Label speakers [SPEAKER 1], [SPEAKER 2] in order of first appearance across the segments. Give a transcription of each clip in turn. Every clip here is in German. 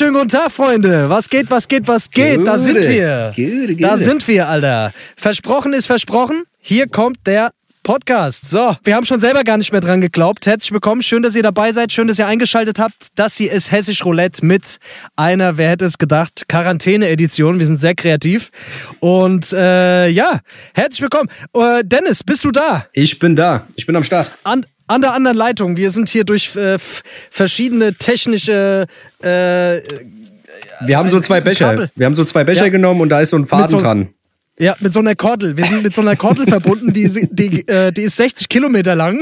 [SPEAKER 1] Wunderschönen guten Tag, Freunde. Was geht, was geht, was geht? Da sind wir.
[SPEAKER 2] Gute,
[SPEAKER 1] Da sind wir, Alter. Versprochen ist versprochen. Hier kommt der Podcast. So, wir haben schon selber gar nicht mehr dran geglaubt. Herzlich willkommen. Schön, dass ihr dabei seid. Schön, dass ihr eingeschaltet habt. Das hier ist Hessisch Roulette mit einer, wer hätte es gedacht, Quarantäne-Edition. Wir sind sehr kreativ. Und äh, ja, herzlich willkommen. Äh, Dennis, bist du da?
[SPEAKER 2] Ich bin da. Ich bin am Start.
[SPEAKER 1] An, an der anderen Leitung. Wir sind hier durch äh, verschiedene technische äh,
[SPEAKER 2] Wir haben so zwei Becher.
[SPEAKER 1] Kabel.
[SPEAKER 2] Wir haben so zwei Becher
[SPEAKER 1] Ja.
[SPEAKER 2] genommen und da ist so ein Faden
[SPEAKER 1] so-
[SPEAKER 2] dran.
[SPEAKER 1] Ja, mit so einer Kordel. Wir sind mit so einer Kordel verbunden, die, die, äh, die ist 60 Kilometer lang.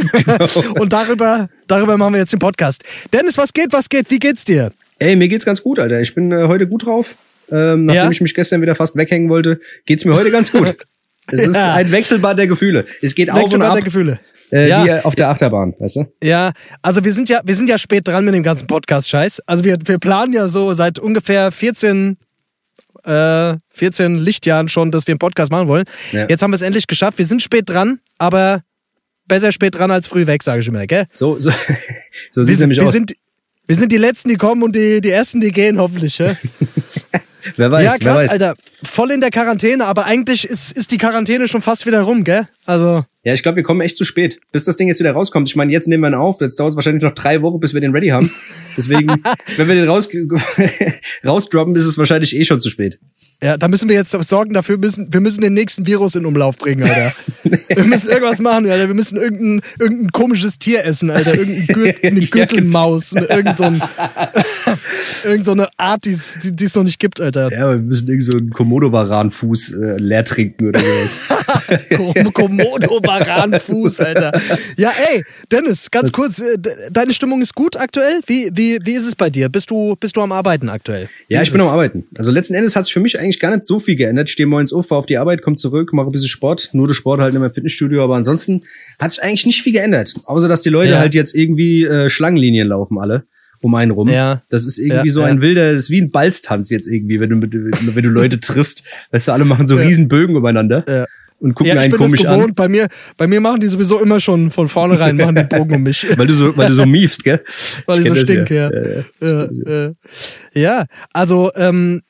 [SPEAKER 1] Und darüber, darüber machen wir jetzt den Podcast. Dennis, was geht, was geht? Wie geht's dir?
[SPEAKER 2] Ey, mir geht's ganz gut, Alter. Ich bin äh, heute gut drauf. Ähm, nachdem
[SPEAKER 1] Ja?
[SPEAKER 2] ich mich gestern wieder fast weghängen wollte, geht's mir heute ganz gut. Es ist
[SPEAKER 1] Ja.
[SPEAKER 2] ein Wechselbad der Gefühle. Es geht auf und
[SPEAKER 1] Wechselbad
[SPEAKER 2] ab.
[SPEAKER 1] der Gefühle.
[SPEAKER 2] Äh,
[SPEAKER 1] Ja.
[SPEAKER 2] Wie auf der Achterbahn, weißt du?
[SPEAKER 1] Ja, also wir sind ja, wir sind ja spät dran mit dem ganzen Podcast-Scheiß. Also wir, wir planen ja so seit ungefähr 14, äh, 14 Lichtjahren schon, dass wir einen Podcast machen wollen.
[SPEAKER 2] Ja.
[SPEAKER 1] Jetzt haben wir es endlich geschafft. Wir sind spät dran, aber besser spät dran als früh weg, sage ich immer, gell?
[SPEAKER 2] So, so, so sieht's
[SPEAKER 1] sind,
[SPEAKER 2] nämlich
[SPEAKER 1] wir,
[SPEAKER 2] aus.
[SPEAKER 1] sind, wir sind die Letzten, die kommen und die, die Ersten, die gehen, hoffentlich. Ja,
[SPEAKER 2] wer weiß,
[SPEAKER 1] ja
[SPEAKER 2] wer
[SPEAKER 1] krass,
[SPEAKER 2] weiß.
[SPEAKER 1] Alter. Voll in der Quarantäne, aber eigentlich ist, ist die Quarantäne schon fast wieder rum, gell? Also,
[SPEAKER 2] Ja, ich glaube, wir kommen echt zu spät, bis das Ding jetzt wieder rauskommt. Ich meine, jetzt nehmen wir ihn auf. Jetzt dauert es wahrscheinlich noch drei Wochen, bis wir den ready haben. Deswegen, wenn wir den raus, rausdroppen, ist es wahrscheinlich eh schon zu spät.
[SPEAKER 1] ja, da müssen wir jetzt sorgen dafür, müssen, wir müssen den nächsten Virus in Umlauf bringen, Alter. wir müssen irgendwas machen, Alter. Wir müssen irgendein, irgendein komisches Tier essen, Alter. Irgendein Gür eine Gürtelmaus, irgend so, ein, irgend so eine Art, die es noch nicht gibt, Alter.
[SPEAKER 2] Ja, wir müssen irgend so einen Komodo-Varan-Fuß äh, leer trinken oder sowas.
[SPEAKER 1] Kom- Komodo-Varan-Fuß, Alter. Ja, ey, Dennis, ganz kurz, äh, de- deine Stimmung ist gut aktuell? Wie, wie, wie ist es bei dir? Bist du, bist du am Arbeiten aktuell? Wie
[SPEAKER 2] Ja, ich bin
[SPEAKER 1] es?
[SPEAKER 2] am Arbeiten. Also letzten Endes hat sich für mich eigentlich gar nicht so viel geändert. Ich stehe morgens auf, fahre auf die Arbeit, komme zurück, mache ein bisschen Sport. Nur der Sport halt in meinem Fitnessstudio, aber ansonsten hat sich eigentlich nicht viel geändert. Außer, dass die Leute
[SPEAKER 1] Ja.
[SPEAKER 2] halt jetzt irgendwie äh, Schlangenlinien laufen alle um einen rum.
[SPEAKER 1] Ja.
[SPEAKER 2] Das ist irgendwie
[SPEAKER 1] Ja,
[SPEAKER 2] so
[SPEAKER 1] ja.
[SPEAKER 2] ein wilder, das ist wie ein Balztanz jetzt irgendwie, wenn du, mit, wenn du Leute triffst. Weißt du, alle machen so riesen Bögen übereinander
[SPEAKER 1] Ja.
[SPEAKER 2] Und gucken
[SPEAKER 1] Ja, ich
[SPEAKER 2] einen
[SPEAKER 1] bin das
[SPEAKER 2] komisch
[SPEAKER 1] gewohnt.
[SPEAKER 2] an.
[SPEAKER 1] Bei mir, bei mir machen die sowieso immer schon von vornherein machen die Bogen um mich.
[SPEAKER 2] Weil du so, weil du so miefst, gell?
[SPEAKER 1] weil ich, so
[SPEAKER 2] kenn das
[SPEAKER 1] stinke, ja. Ja, ja. ja, also ähm,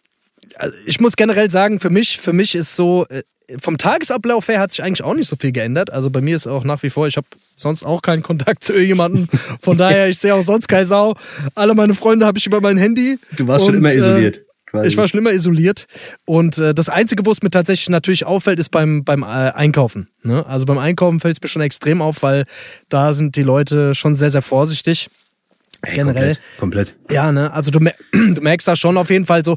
[SPEAKER 1] ich muss generell sagen, für mich, für mich ist so, äh, vom Tagesablauf her hat sich eigentlich auch nicht so viel geändert. Also bei mir ist auch nach wie vor, ich habe sonst auch keinen Kontakt zu irgendjemandem. Von daher, ich sehe auch sonst keine Sau. Alle meine Freunde habe ich über mein Handy.
[SPEAKER 2] Du warst schon immer isoliert, quasi.
[SPEAKER 1] Ich war schon immer isoliert. Und äh, das Einzige, wo es mir tatsächlich natürlich auffällt, ist beim, beim äh, Einkaufen. Ne? Also beim Einkaufen fällt es mir schon extrem auf, weil da sind die Leute schon sehr, sehr vorsichtig.
[SPEAKER 2] Ey,
[SPEAKER 1] generell.
[SPEAKER 2] Komplett. komplett.
[SPEAKER 1] Ja, ne, also du, mer- du merkst da schon auf jeden Fall so,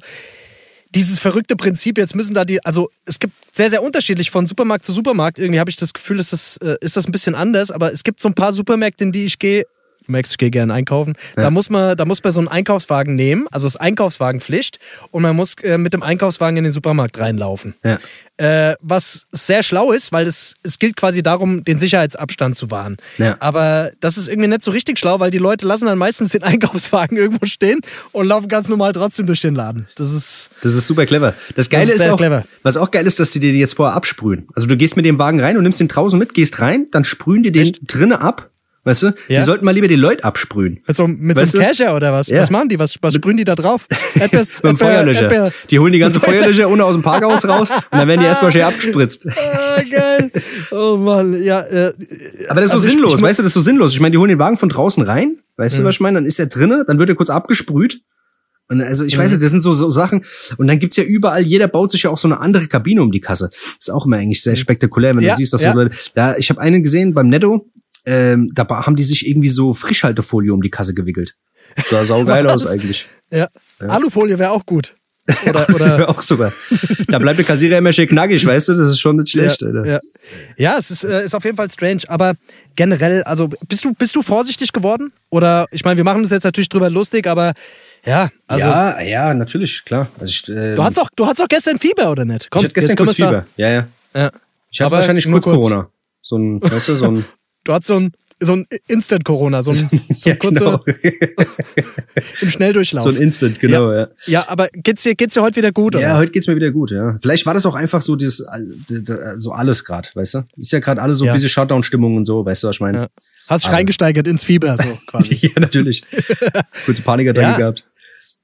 [SPEAKER 1] dieses verrückte Prinzip, jetzt müssen da die, also es gibt sehr, sehr unterschiedlich von Supermarkt zu Supermarkt. Irgendwie habe ich das Gefühl, ist das, äh, ist das ein bisschen anders, aber es gibt so ein paar Supermärkte, in die ich gehe. Du merkst, ich gehe gerne einkaufen. Da muss man, da muss man so einen Einkaufswagen nehmen, also das Einkaufswagenpflicht, und man muss äh, mit dem Einkaufswagen in den Supermarkt reinlaufen.
[SPEAKER 2] Ja.
[SPEAKER 1] Äh, was sehr schlau ist, weil es, es gilt quasi darum, den Sicherheitsabstand zu wahren.
[SPEAKER 2] Ja.
[SPEAKER 1] Aber das ist irgendwie nicht so richtig schlau, weil die Leute lassen dann meistens den Einkaufswagen irgendwo stehen und laufen ganz normal trotzdem durch den Laden. Das ist.
[SPEAKER 2] Das ist super clever. Das Geile
[SPEAKER 1] ist
[SPEAKER 2] ist,
[SPEAKER 1] sehr
[SPEAKER 2] auch,
[SPEAKER 1] clever.
[SPEAKER 2] was auch geil ist, dass die dir jetzt vorher absprühen. Also du gehst mit dem Wagen rein und nimmst den draußen mit, gehst rein, dann sprühen die den drinnen ab. Weißt du?
[SPEAKER 1] Ja.
[SPEAKER 2] Die sollten mal lieber die Leute absprühen.
[SPEAKER 1] Mit so, mit
[SPEAKER 2] Weißt
[SPEAKER 1] so einem? Kescher oder was?
[SPEAKER 2] Ja.
[SPEAKER 1] Was machen die? Was, was sprühen die da drauf? Erdbeers,
[SPEAKER 2] Mit dem Feuerlöscher.
[SPEAKER 1] Erdbeer-
[SPEAKER 2] Die holen die ganze Feuerlöscher ohne aus dem Parkhaus raus und dann werden die erstmal schön abgespritzt.
[SPEAKER 1] Ah, geil. Oh Mann, ja. Äh,
[SPEAKER 2] Aber das ist
[SPEAKER 1] Also
[SPEAKER 2] so
[SPEAKER 1] ich-
[SPEAKER 2] sinnlos,
[SPEAKER 1] ich-
[SPEAKER 2] weißt du, das ist so sinnlos. Ich meine, die holen den Wagen von draußen rein, weißt
[SPEAKER 1] Mhm.
[SPEAKER 2] du, was ich meine? Dann ist er drinne, dann wird er kurz abgesprüht. Und also ich
[SPEAKER 1] Mhm.
[SPEAKER 2] weiß nicht, das sind so, so Sachen. Und dann gibt's ja überall, jeder baut sich ja auch so eine andere Kabine um die Kasse. Das ist auch immer eigentlich sehr spektakulär, wenn.
[SPEAKER 1] Ja,
[SPEAKER 2] du siehst, was
[SPEAKER 1] ja.
[SPEAKER 2] so Leute. Da, ich habe einen gesehen beim Netto, ähm, da haben die sich irgendwie so Frischhaltefolie um die Kasse gewickelt. Sah saugeil aus eigentlich.
[SPEAKER 1] Ja. Alufolie wäre auch gut. Oder,
[SPEAKER 2] Das
[SPEAKER 1] oder
[SPEAKER 2] wäre auch super. Da bleibt der Kassierer immer schön knackig, weißt du? Das ist schon nicht schlecht,
[SPEAKER 1] ja,
[SPEAKER 2] Alter.
[SPEAKER 1] ja. ja, es ist, äh, ist auf jeden Fall strange. Aber generell, also bist du, bist du vorsichtig geworden? Oder ich meine, wir machen uns jetzt natürlich drüber lustig, aber ja, also
[SPEAKER 2] ja, ja, natürlich, klar. Also ich, äh,
[SPEAKER 1] du hattest doch, du hattest doch gestern Fieber, oder nicht? Komm,
[SPEAKER 2] ich hatte gestern kurz Fieber. Ja, ja.
[SPEAKER 1] Ja.
[SPEAKER 2] Ich hatte
[SPEAKER 1] Aber
[SPEAKER 2] wahrscheinlich
[SPEAKER 1] nur
[SPEAKER 2] kurz, Corona. So ein, weißt du, so ein.
[SPEAKER 1] Du hattest so ein, so ein Instant-Corona, so ein, so
[SPEAKER 2] ja,
[SPEAKER 1] kurzer
[SPEAKER 2] genau.
[SPEAKER 1] im Schnelldurchlauf.
[SPEAKER 2] so ein Instant, genau, ja.
[SPEAKER 1] ja, aber geht's dir, geht's dir heute wieder gut, oder?
[SPEAKER 2] Ja, heute geht's mir wieder gut, ja. Vielleicht war das auch einfach so dieses, so alles gerade, weißt du? Ist ja gerade alles so
[SPEAKER 1] Ja.
[SPEAKER 2] ein bisschen Shutdown-Stimmung und so, weißt du, was ich meine?
[SPEAKER 1] Ja. Hast dich
[SPEAKER 2] Aber-
[SPEAKER 1] reingesteigert ins Fieber, so quasi.
[SPEAKER 2] Ja, natürlich. Kurze Panikattacke
[SPEAKER 1] Ja.
[SPEAKER 2] gehabt.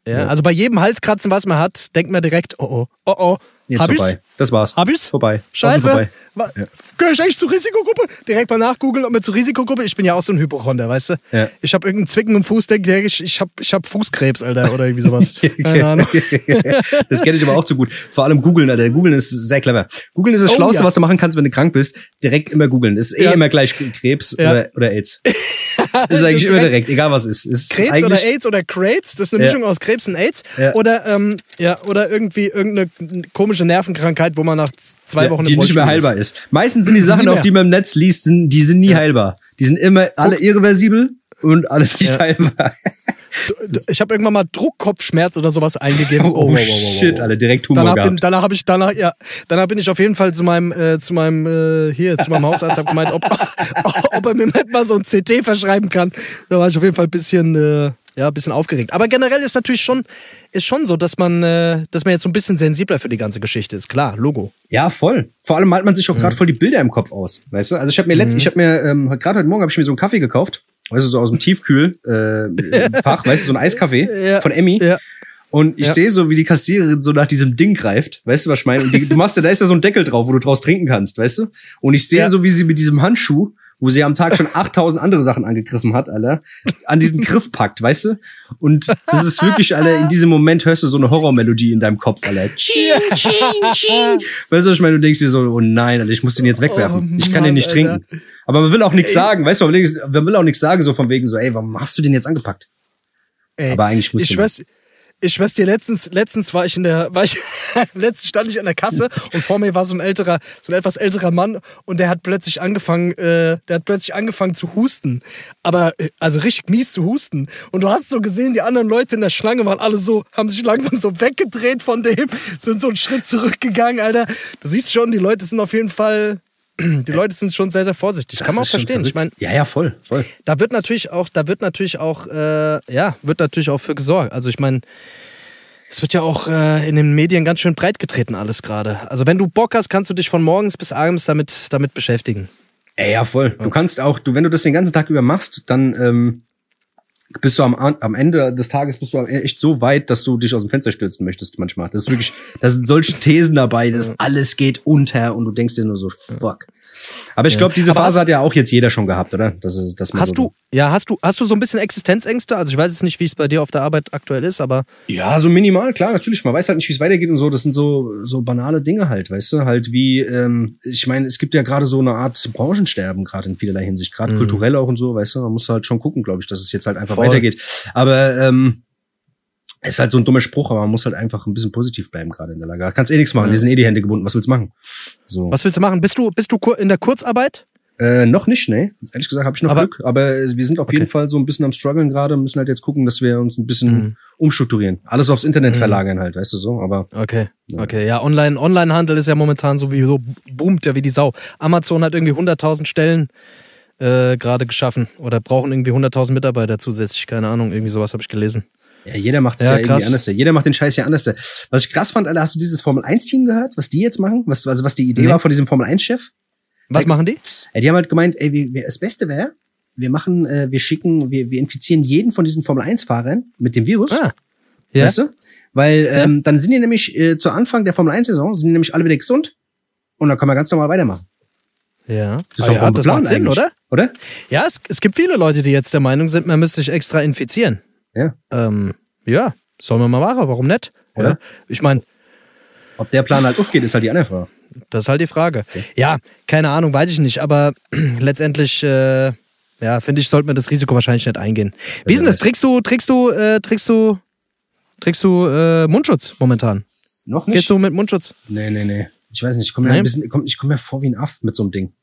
[SPEAKER 1] Ja, also bei jedem Halskratzen, was man hat, denkt man direkt, oh oh, oh oh.
[SPEAKER 2] Jetzt
[SPEAKER 1] hab
[SPEAKER 2] vorbei.
[SPEAKER 1] ich's?
[SPEAKER 2] Das war's.
[SPEAKER 1] Hab ich's?
[SPEAKER 2] Vorbei.
[SPEAKER 1] Scheiße.
[SPEAKER 2] Vorbei.
[SPEAKER 1] Wa- Gehöre ich eigentlich zur Risikogruppe? Direkt mal nachgoogeln, ob man zur Risikogruppe. Ich bin ja auch so ein Hypochonder, weißt du?
[SPEAKER 2] Ja.
[SPEAKER 1] Ich habe irgendeinen Zwicken im Fuß, denke ich, ich habe ich hab Fußkrebs, Alter, oder irgendwie sowas. Keine Ahnung.
[SPEAKER 2] das kenne ich aber auch zu gut. Vor allem googeln, Alter. Googeln ist sehr clever. Googeln ist das
[SPEAKER 1] Oh,
[SPEAKER 2] Schlauste,
[SPEAKER 1] ja.
[SPEAKER 2] was du machen kannst, wenn du krank bist. Direkt immer googeln. Ist eh
[SPEAKER 1] Ja.
[SPEAKER 2] immer gleich Krebs
[SPEAKER 1] Ja.
[SPEAKER 2] oder, oder AIDS. Das ist eigentlich immer direkt, egal was es ist. Ist
[SPEAKER 1] Krebs oder AIDS oder Crates, das ist eine
[SPEAKER 2] Ja.
[SPEAKER 1] Mischung aus Krebs und AIDS.
[SPEAKER 2] Ja.
[SPEAKER 1] Oder, ähm, ja, oder irgendwie irgendeine komische Nervenkrankheit, wo man nach zwei
[SPEAKER 2] ja,
[SPEAKER 1] Wochen
[SPEAKER 2] die nicht mehr heilbar ist. Meistens sind die Sachen, auch die man im Netz liest, sind, die sind nie heilbar. Die sind immer alle irreversibel und alle nicht heilbar.
[SPEAKER 1] Ich habe irgendwann mal Druckkopfschmerz oder sowas eingegeben.
[SPEAKER 2] Oh, shit, Alter, direkt Tumor
[SPEAKER 1] Danach
[SPEAKER 2] gehabt.
[SPEAKER 1] bin, danach habe ich danach ja danach bin ich auf jeden Fall zu meinem äh, zu meinem äh, hier zu meinem Hausarzt hab gemeint, ob, ob er mir mal so ein CT verschreiben kann. Da war ich auf jeden Fall ein bisschen äh, ja ein bisschen aufgeregt. Aber generell ist natürlich schon ist schon so, dass man äh, dass man jetzt so ein bisschen sensibler für die ganze Geschichte ist. Klar, Logo.
[SPEAKER 2] Ja, voll. Vor allem malt man sich auch
[SPEAKER 1] Mhm.
[SPEAKER 2] gerade voll die Bilder im Kopf aus, weißt du? Also ich habe mir letztens, ich habe mir ähm, gerade heute Morgen habe ich mir so einen Kaffee gekauft, weißt du, so aus dem Tiefkühl äh, Fach, weißt du, so ein Eiskaffee
[SPEAKER 1] Ja.
[SPEAKER 2] von Emmy.
[SPEAKER 1] Ja.
[SPEAKER 2] Und ich
[SPEAKER 1] Ja.
[SPEAKER 2] sehe so, wie die Kassiererin so nach diesem Ding greift. Weißt du, was ich meine? Und die, du machst ja, da ist ja so ein Deckel drauf, wo du draus trinken kannst, weißt du? Und ich sehe
[SPEAKER 1] Ja.
[SPEAKER 2] so, wie sie mit diesem Handschuh, wo sie am Tag schon 8000 andere Sachen angegriffen hat, Alter, an diesen Griff packt, weißt du? Und das ist wirklich, Alter, in diesem Moment hörst du so eine Horrormelodie in deinem Kopf, Alter. Ching, ching, ching. Weißt du, was ich meine? Du denkst dir so, oh nein, Alter, ich muss den jetzt wegwerfen.
[SPEAKER 1] Oh
[SPEAKER 2] ich kann den
[SPEAKER 1] Mann,
[SPEAKER 2] nicht
[SPEAKER 1] Alter.
[SPEAKER 2] trinken. Aber man will auch nichts sagen, weißt du? Man will, man will auch nichts sagen, so von wegen so, ey, warum hast du den jetzt angepackt?
[SPEAKER 1] Ey,
[SPEAKER 2] Aber eigentlich musst
[SPEAKER 1] ich
[SPEAKER 2] du
[SPEAKER 1] schwör's, ich schwör's dir, letztens, letztens war ich in der, war ich, letztens stand ich an der Kasse und vor mir war so ein älterer, so ein etwas älterer Mann und der hat plötzlich angefangen, äh, der hat plötzlich angefangen zu husten. Aber, äh, also richtig mies zu husten. Und du hast so gesehen, die anderen Leute in der Schlange waren alle so, haben sich langsam so weggedreht von dem, sind so einen Schritt zurückgegangen, Alter. Du siehst schon, die Leute sind auf jeden Fall, die Leute sind schon sehr, sehr vorsichtig. Kann man auch
[SPEAKER 2] Das
[SPEAKER 1] verstehen. Ich meine,
[SPEAKER 2] verrückt. ja, ja, voll, voll.
[SPEAKER 1] da wird natürlich auch, da wird natürlich auch, äh, ja, wird natürlich auch für gesorgt. Also ich meine, es wird ja auch äh, in den Medien ganz schön breit getreten alles gerade. Also wenn du Bock hast, kannst du dich von morgens bis abends damit, damit beschäftigen.
[SPEAKER 2] Ey, ja, voll. Du kannst auch, du, wenn du das den ganzen Tag über machst, dann ähm, bist du am, am Ende des Tages bist du echt so weit, dass du dich aus dem Fenster stürzen möchtest manchmal. Das ist wirklich, da sind solche Thesen dabei, dass alles geht unter und du denkst dir nur so, fuck. Aber ich glaube, diese
[SPEAKER 1] Aber
[SPEAKER 2] Phase hat ja auch jetzt jeder schon gehabt, oder? Das ist, man
[SPEAKER 1] Hast
[SPEAKER 2] so,
[SPEAKER 1] du, ja, hast du, hast du so ein bisschen Existenzängste? Also ich weiß jetzt nicht, wie es bei dir auf der Arbeit aktuell ist, aber
[SPEAKER 2] Ja, so minimal, klar, natürlich. Man weiß halt nicht, wie es weitergeht und so. Das sind so, so banale Dinge halt, weißt du? Halt wie, ähm, ich meine, es gibt ja gerade so eine Art Branchensterben, gerade in vielerlei Hinsicht, gerade kulturell auch und so, weißt du? Man muss halt schon gucken, glaube ich, dass es jetzt halt einfach
[SPEAKER 1] Voll.
[SPEAKER 2] weitergeht. Aber ähm, es ist halt so ein dummer Spruch, aber man muss halt einfach ein bisschen positiv bleiben gerade in der Lage. Kannst eh nichts machen, dir sind eh die Hände gebunden. Was willst du machen? So.
[SPEAKER 1] was willst du machen? Bist du, bist du in der Kurzarbeit?
[SPEAKER 2] Äh, noch nicht, ne? Ehrlich gesagt habe ich noch
[SPEAKER 1] Aber-
[SPEAKER 2] Glück, aber wir sind auf jeden Fall so ein bisschen am struggeln gerade, müssen halt jetzt gucken, dass wir uns ein bisschen
[SPEAKER 1] Mhm.
[SPEAKER 2] umstrukturieren. Alles aufs Internet verlagern halt, weißt du so, aber
[SPEAKER 1] Okay, okay. Ja, Online, Onlinehandel ist ja momentan sowieso, boomt ja wie die Sau. Amazon hat irgendwie 100.000 Stellen äh, gerade geschaffen oder brauchen irgendwie 100.000 Mitarbeiter zusätzlich. Keine Ahnung, irgendwie sowas habe ich gelesen.
[SPEAKER 2] Ja, jeder macht es
[SPEAKER 1] Ja,
[SPEAKER 2] ja, irgendwie anders. Jeder macht den Scheiß ja anders. Was ich krass fand, Alter, hast du dieses Formel-1-Team gehört, was die jetzt machen? Was, also was die Idee
[SPEAKER 1] Nee.
[SPEAKER 2] war von diesem Formel-1-Chef?
[SPEAKER 1] Was machen die?
[SPEAKER 2] Ja, die haben halt gemeint, ey, wir, wir, das Beste wäre, wir machen, äh, wir schicken, wir, wir infizieren jeden von diesen Formel-1-Fahrern mit dem Virus.
[SPEAKER 1] Ah, ja.
[SPEAKER 2] Weißt du? Weil ähm, dann sind die nämlich äh, zu Anfang der Formel-1-Saison, sind die nämlich alle wieder gesund und dann kann man ganz normal weitermachen.
[SPEAKER 1] Ja,
[SPEAKER 2] Das ist
[SPEAKER 1] Ah,
[SPEAKER 2] doch
[SPEAKER 1] ja, das macht Sinn,
[SPEAKER 2] eigentlich,
[SPEAKER 1] oder?
[SPEAKER 2] Oder?
[SPEAKER 1] Ja, es, es gibt viele Leute, die jetzt der Meinung sind, man müsste sich extra infizieren.
[SPEAKER 2] Ja.
[SPEAKER 1] Ähm, ja, sollen wir mal machen, warum nicht? Oder?
[SPEAKER 2] Ja.
[SPEAKER 1] Ich meine,
[SPEAKER 2] Ob der Plan halt aufgeht, ist halt die andere Frage.
[SPEAKER 1] das ist halt die Frage. Ja, keine Ahnung, weiß ich nicht, aber letztendlich, äh, ja, finde ich, sollte man das Risiko wahrscheinlich nicht eingehen. Wie ist denn das? Trägst du, trägst du, äh, trägst du, trägst du äh, Mundschutz momentan?
[SPEAKER 2] Noch
[SPEAKER 1] Gehst du mit Mundschutz?
[SPEAKER 2] Nee, nee, nee. Ich weiß nicht, ich komme mir, bisschen- komm, ich komm mir vor wie ein Aff mit so einem Ding.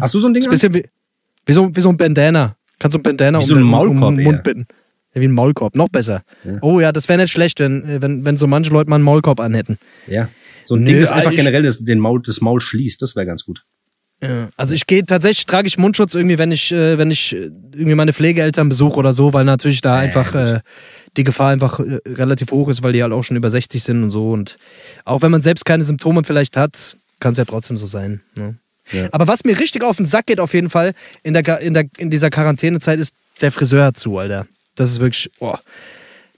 [SPEAKER 2] Hast du so ein Ding?
[SPEAKER 1] Ist ein bisschen wie, wie, so, wie so ein Bandana. Kannst du ein Bandana
[SPEAKER 2] Wie
[SPEAKER 1] um,
[SPEAKER 2] so ein
[SPEAKER 1] den-
[SPEAKER 2] Maulkorb
[SPEAKER 1] um den Mund binden. Ja, wie ein Maulkorb, noch besser. Oh ja, das wäre nicht schlecht, wenn, äh, wenn, wenn so manche Leute mal einen Maulkorb anhätten.
[SPEAKER 2] Ja. So ein
[SPEAKER 1] Nö,
[SPEAKER 2] Ding, das einfach generell das, den Maul, das Maul schließt, das wäre ganz gut.
[SPEAKER 1] Ja, also ich gehe tatsächlich, trage ich Mundschutz irgendwie, wenn ich, äh, wenn ich äh, irgendwie meine Pflegeeltern besuche oder so, weil natürlich da einfach äh, die Gefahr einfach äh, relativ hoch ist, weil die halt auch schon über 60 sind und so. Und auch wenn man selbst keine Symptome vielleicht hat, kann es ja trotzdem so sein. Ne?
[SPEAKER 2] Ja.
[SPEAKER 1] Aber was mir richtig auf den Sack geht, auf jeden Fall, in, der, in, der, in dieser Quarantänezeit, ist der Friseur zu, Alter. Das ist wirklich, boah.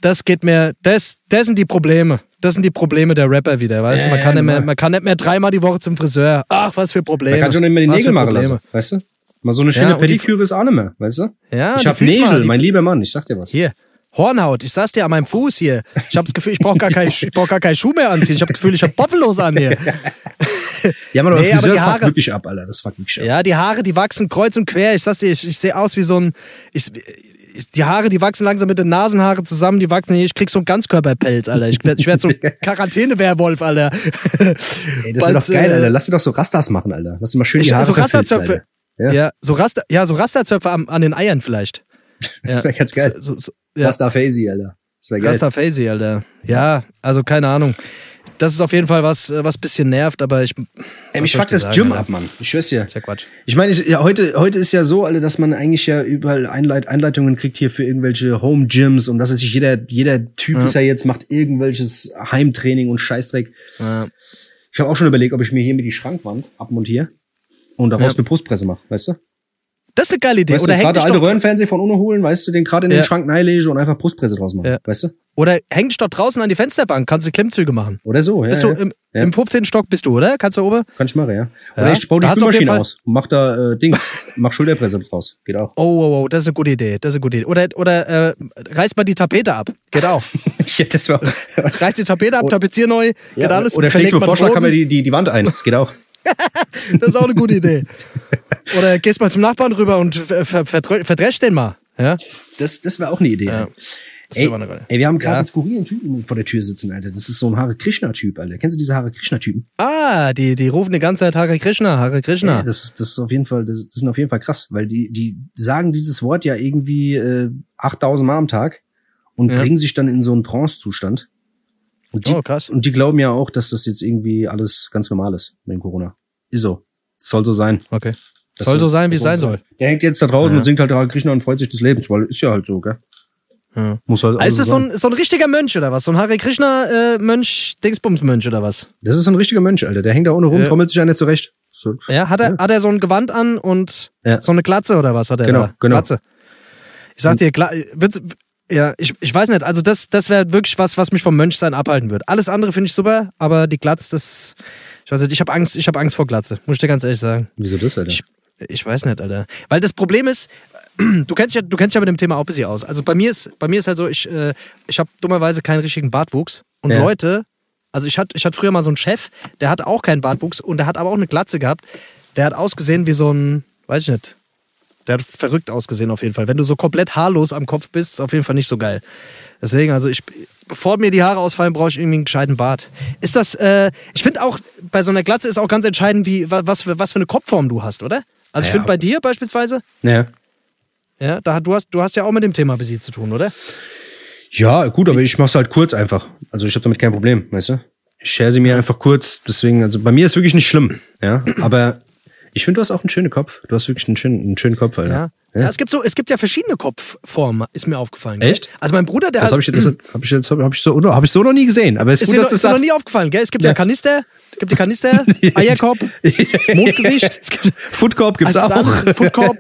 [SPEAKER 1] Das geht mir, das, das sind die Probleme. Das sind die Probleme der Rapper wieder, weißt du? Man kann, nicht mehr, man kann nicht mehr dreimal die Woche zum Friseur. Ach, was für Probleme.
[SPEAKER 2] Man kann schon immer die
[SPEAKER 1] Was
[SPEAKER 2] Nägel machen lassen, weißt du? Mal so eine schöne
[SPEAKER 1] Ja, die-
[SPEAKER 2] Pediküre ist auch nicht mehr, weißt du?
[SPEAKER 1] Ja,
[SPEAKER 2] ich
[SPEAKER 1] die
[SPEAKER 2] hab
[SPEAKER 1] Füße mal,
[SPEAKER 2] Nägel,
[SPEAKER 1] die
[SPEAKER 2] mein lieber Mann, ich sag dir was.
[SPEAKER 1] Hier, Hornhaut. Ich sag's dir an meinem Fuß hier. Ich habe das Gefühl, ich brauche gar, kein, ich brauch gar keinen Schuh mehr anziehen. Ich habe das Gefühl, ich habe Bottelos an hier.
[SPEAKER 2] Ja, man, aber
[SPEAKER 1] Nee, aber die Haare-
[SPEAKER 2] wirklich ab, Alter. Das fuckt wirklich ab.
[SPEAKER 1] Ja, die Haare, die wachsen kreuz und quer. Ich sag's dir, ich, ich sehe aus wie so ein. Ich, ich, die Haare, die wachsen langsam mit den Nasenhaare zusammen. Die wachsen. Ich krieg so einen Ganzkörperpelz, Alter. Ich ich werd so ein Quarantäne-Werwolf, Alter.
[SPEAKER 2] Ey, das wäre doch geil,
[SPEAKER 1] äh,
[SPEAKER 2] Alter. Lass dir doch so Rastas machen, Alter. Lass dir mal schön die Haare
[SPEAKER 1] so Rasterzöpfe. Ja.
[SPEAKER 2] Ja.
[SPEAKER 1] so Raster, ja, so Rasterzöpfe an, an den Eiern vielleicht.
[SPEAKER 2] Das wäre ganz geil.
[SPEAKER 1] So, so, ja.
[SPEAKER 2] Rasta Fazy, Alter. Das wäre geil.
[SPEAKER 1] Rasta Fazy, Alter. Ja, also keine Ahnung. Das ist auf jeden Fall was, äh, was bisschen nervt, aber ich.
[SPEAKER 2] Ey, mich fuckt das
[SPEAKER 1] sagen,
[SPEAKER 2] Gym
[SPEAKER 1] Alter?
[SPEAKER 2] ab, Mann. Ich schwör's dir.
[SPEAKER 1] Ist ja Quatsch.
[SPEAKER 2] Ich meine, ja, heute, heute ist ja so, Alter, dass man eigentlich ja überall Einleit Einleitungen kriegt hier für irgendwelche Home Gyms und dass es sich jeder, jeder Typ ist ja jetzt, macht irgendwelches Heimtraining und Scheißdreck.
[SPEAKER 1] Ja.
[SPEAKER 2] Ich habe auch schon überlegt, ob ich mir hier mit die Schrankwand abmontiere und daraus
[SPEAKER 1] Ja.
[SPEAKER 2] eine Brustpresse mache, weißt du?
[SPEAKER 1] Das ist eine geile Idee.
[SPEAKER 2] Weißt
[SPEAKER 1] oder
[SPEAKER 2] du,
[SPEAKER 1] häng
[SPEAKER 2] gerade alte Röhrenfernseher von Uno holen, weißt du, den gerade in
[SPEAKER 1] Ja.
[SPEAKER 2] den Schrank neilege und einfach Brustpresse draus machen,
[SPEAKER 1] Ja.
[SPEAKER 2] weißt du?
[SPEAKER 1] oder häng dich doch draußen an die Fensterbank, kannst du Klimmzüge machen.
[SPEAKER 2] Oder so, ja.
[SPEAKER 1] Bist du im,
[SPEAKER 2] ja.
[SPEAKER 1] im 15. Stock bist du, oder? Kannst du oben?
[SPEAKER 2] Kann ich machen, ja. Oder ich baue die Spülmaschine aus und mach da äh, Dings, mach Schulterpresse draus. Geht auch.
[SPEAKER 1] Oh, oh, oh, das ist eine gute Idee. Das ist eine gute Idee. Oder, oder äh, reiß mal die Tapete ab. Geht auch.
[SPEAKER 2] ja, das war
[SPEAKER 1] reiß die Tapete ab, tapezier neu, geht alles.
[SPEAKER 2] Oder schlägst du Vorschlag, kann man die, die, die Wand ein. Das geht auch.
[SPEAKER 1] Das ist auch eine gute Idee. Oder gehst mal zum Nachbarn rüber und ver verdresch den mal. Ja?
[SPEAKER 2] Das, das wäre auch eine Idee.
[SPEAKER 1] Ja.
[SPEAKER 2] Ey, ey, wir haben gerade
[SPEAKER 1] Ja.
[SPEAKER 2] einen skurrilen Typen vor der Tür sitzen, Alter. Das ist so ein Hare Krishna-Typ, Alter. Kennst du diese Hare Krishna-Typen?
[SPEAKER 1] Ah, die, die rufen die ganze Zeit Hare Krishna, Hare Krishna.
[SPEAKER 2] Ja, das, das ist auf jeden Fall, das, das sind auf jeden Fall krass, weil die, die sagen dieses Wort ja irgendwie äh, 8000 Mal am Tag und
[SPEAKER 1] Ja.
[SPEAKER 2] bringen sich dann in so einen Trance-Zustand. Und die,
[SPEAKER 1] Oh, krass.
[SPEAKER 2] Und die glauben ja auch, dass das jetzt irgendwie alles ganz normal ist mit dem Corona. Ist so. Soll so sein.
[SPEAKER 1] Okay.
[SPEAKER 2] Das
[SPEAKER 1] Soll so sein, wie es sein soll.
[SPEAKER 2] Der hängt jetzt da draußen
[SPEAKER 1] Ja.
[SPEAKER 2] und singt halt Hare Krishna und freut sich des Lebens, weil ist ja halt so, gell?
[SPEAKER 1] Ja.
[SPEAKER 2] Muss halt
[SPEAKER 1] Ah, ist
[SPEAKER 2] also
[SPEAKER 1] das so ein, so ein richtiger Mönch oder was? So ein Hare Krishna äh, Mönch, Dingsbums-Mönch oder was?
[SPEAKER 2] Das ist so ein richtiger Mensch, Alter. Der hängt da ohne rum,
[SPEAKER 1] Ja.
[SPEAKER 2] trommelt sich einer zurecht. So.
[SPEAKER 1] Ja, hat er, hat er so ein Gewand an und
[SPEAKER 2] Ja.
[SPEAKER 1] so eine Glatze oder was hat er
[SPEAKER 2] Genau,
[SPEAKER 1] da?
[SPEAKER 2] genau.
[SPEAKER 1] Glatze. Ich sag dir, Gla wird's, ja, ich, ich weiß nicht, also das, das wäre wirklich was, was mich vom Mönchsein abhalten würde. Alles andere finde ich super, aber die Glatze, das, ich weiß nicht, ich habe Angst, ich habe Angst vor Glatze, muss ich dir ganz ehrlich sagen.
[SPEAKER 2] Wieso das, Alter?
[SPEAKER 1] Ich, ich weiß nicht, Alter. Weil das Problem ist, du kennst dich ja, du kennst ja mit dem Thema auch ein bisschen aus. Also bei mir ist, bei mir ist halt so, ich, äh, ich habe dummerweise keinen richtigen Bartwuchs. Und
[SPEAKER 2] Ja.
[SPEAKER 1] Leute, also ich hatte ich hatte früher mal so einen Chef, der hat auch keinen Bartwuchs und der hat aber auch eine Glatze gehabt. Der hat ausgesehen wie so ein, weiß ich nicht. Der hat verrückt ausgesehen auf jeden Fall. Wenn du so komplett haarlos am Kopf bist, ist auf jeden Fall nicht so geil. Deswegen, also ich, bevor mir die Haare ausfallen, brauche ich irgendwie einen gescheiten Bart. Ist das, äh, ich finde auch, bei so einer Glatze ist auch ganz entscheidend, wie, wa- was was für eine Kopfform du hast, oder? Also ich finde bei dir beispielsweise,
[SPEAKER 2] ja.
[SPEAKER 1] ja, da, du, hast, du hast ja auch mit dem Thema Besie zu tun, oder?
[SPEAKER 2] Ja, gut, aber ich mach's halt kurz einfach. Also ich habe damit kein Problem, weißt du? Ich share sie mir einfach kurz, deswegen, also bei mir ist wirklich nicht schlimm, ja. Aber ich finde, du hast auch einen schönen Kopf. Du hast wirklich einen schönen, einen schönen Kopf, Alter.
[SPEAKER 1] Ja. Ja. es, gibt so, es gibt ja verschiedene Kopfformen, ist mir aufgefallen.
[SPEAKER 2] Echt?
[SPEAKER 1] Gell? Also mein Bruder, der
[SPEAKER 2] Das habe ich, das hab ich, hab ich, so, hab ich so noch nie gesehen. Aber es ist gut,
[SPEAKER 1] dir,
[SPEAKER 2] dass
[SPEAKER 1] noch,
[SPEAKER 2] du
[SPEAKER 1] ist noch nie aufgefallen, gell? Es gibt ja,
[SPEAKER 2] Ja.
[SPEAKER 1] Kanister, es gibt die Kanister, Eierkorb, Mondgesicht, es gibt
[SPEAKER 2] Foodcorp gibt's
[SPEAKER 1] also
[SPEAKER 2] auch.
[SPEAKER 1] alles, Footkorb,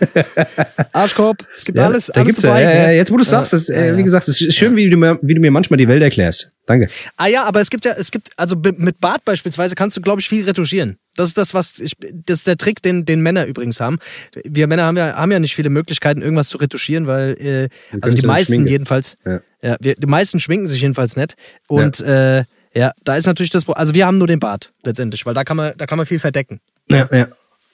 [SPEAKER 1] Arschkorb, es gibt
[SPEAKER 2] Ja,
[SPEAKER 1] alles,
[SPEAKER 2] da
[SPEAKER 1] alles
[SPEAKER 2] gibt's
[SPEAKER 1] dabei.
[SPEAKER 2] ja, ja? Jetzt, wo du sagst, das, äh, wie gesagt, es ist schön, wie du, mir, wie du mir manchmal die Welt erklärst. Danke.
[SPEAKER 1] Ah ja, aber es gibt ja, es gibt, also mit Bart beispielsweise kannst du, glaube ich, viel retuschieren. Das ist das, was ich, das ist der Trick, den, den Männer übrigens haben. Wir Männer haben ja, haben ja nicht viele Möglichkeiten, irgendwas zu retuschieren, weil, äh, also die meisten
[SPEAKER 2] schminken.
[SPEAKER 1] jedenfalls,
[SPEAKER 2] Ja.
[SPEAKER 1] ja, wir, die meisten schminken sich jedenfalls nicht. Und äh, ja, da ist natürlich das, also wir haben nur den Bart letztendlich, weil da kann man, da kann man viel verdecken.
[SPEAKER 2] Ja, ja.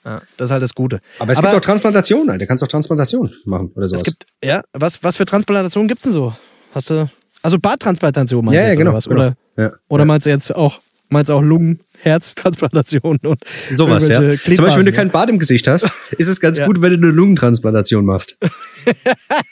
[SPEAKER 1] Ja, das ist halt das Gute.
[SPEAKER 2] Aber es gibt auch Transplantationen, Alter. Du kannst auch Transplantation machen oder sowas.
[SPEAKER 1] Es gibt, ja, was, was für Transplantationen gibt's denn so? Hast du, also Barttransplantation meinst
[SPEAKER 2] Ja,
[SPEAKER 1] du
[SPEAKER 2] ja,
[SPEAKER 1] jetzt,
[SPEAKER 2] genau,
[SPEAKER 1] oder was?
[SPEAKER 2] genau.
[SPEAKER 1] Oder,
[SPEAKER 2] Ja.
[SPEAKER 1] oder
[SPEAKER 2] Ja.
[SPEAKER 1] meinst du jetzt auch, meinst du auch Lungen, Herztransplantation und
[SPEAKER 2] Sowas, ja. Zum Beispiel, wenn du kein Bart im Gesicht hast, ist es ganz gut, wenn du eine Lungentransplantation machst.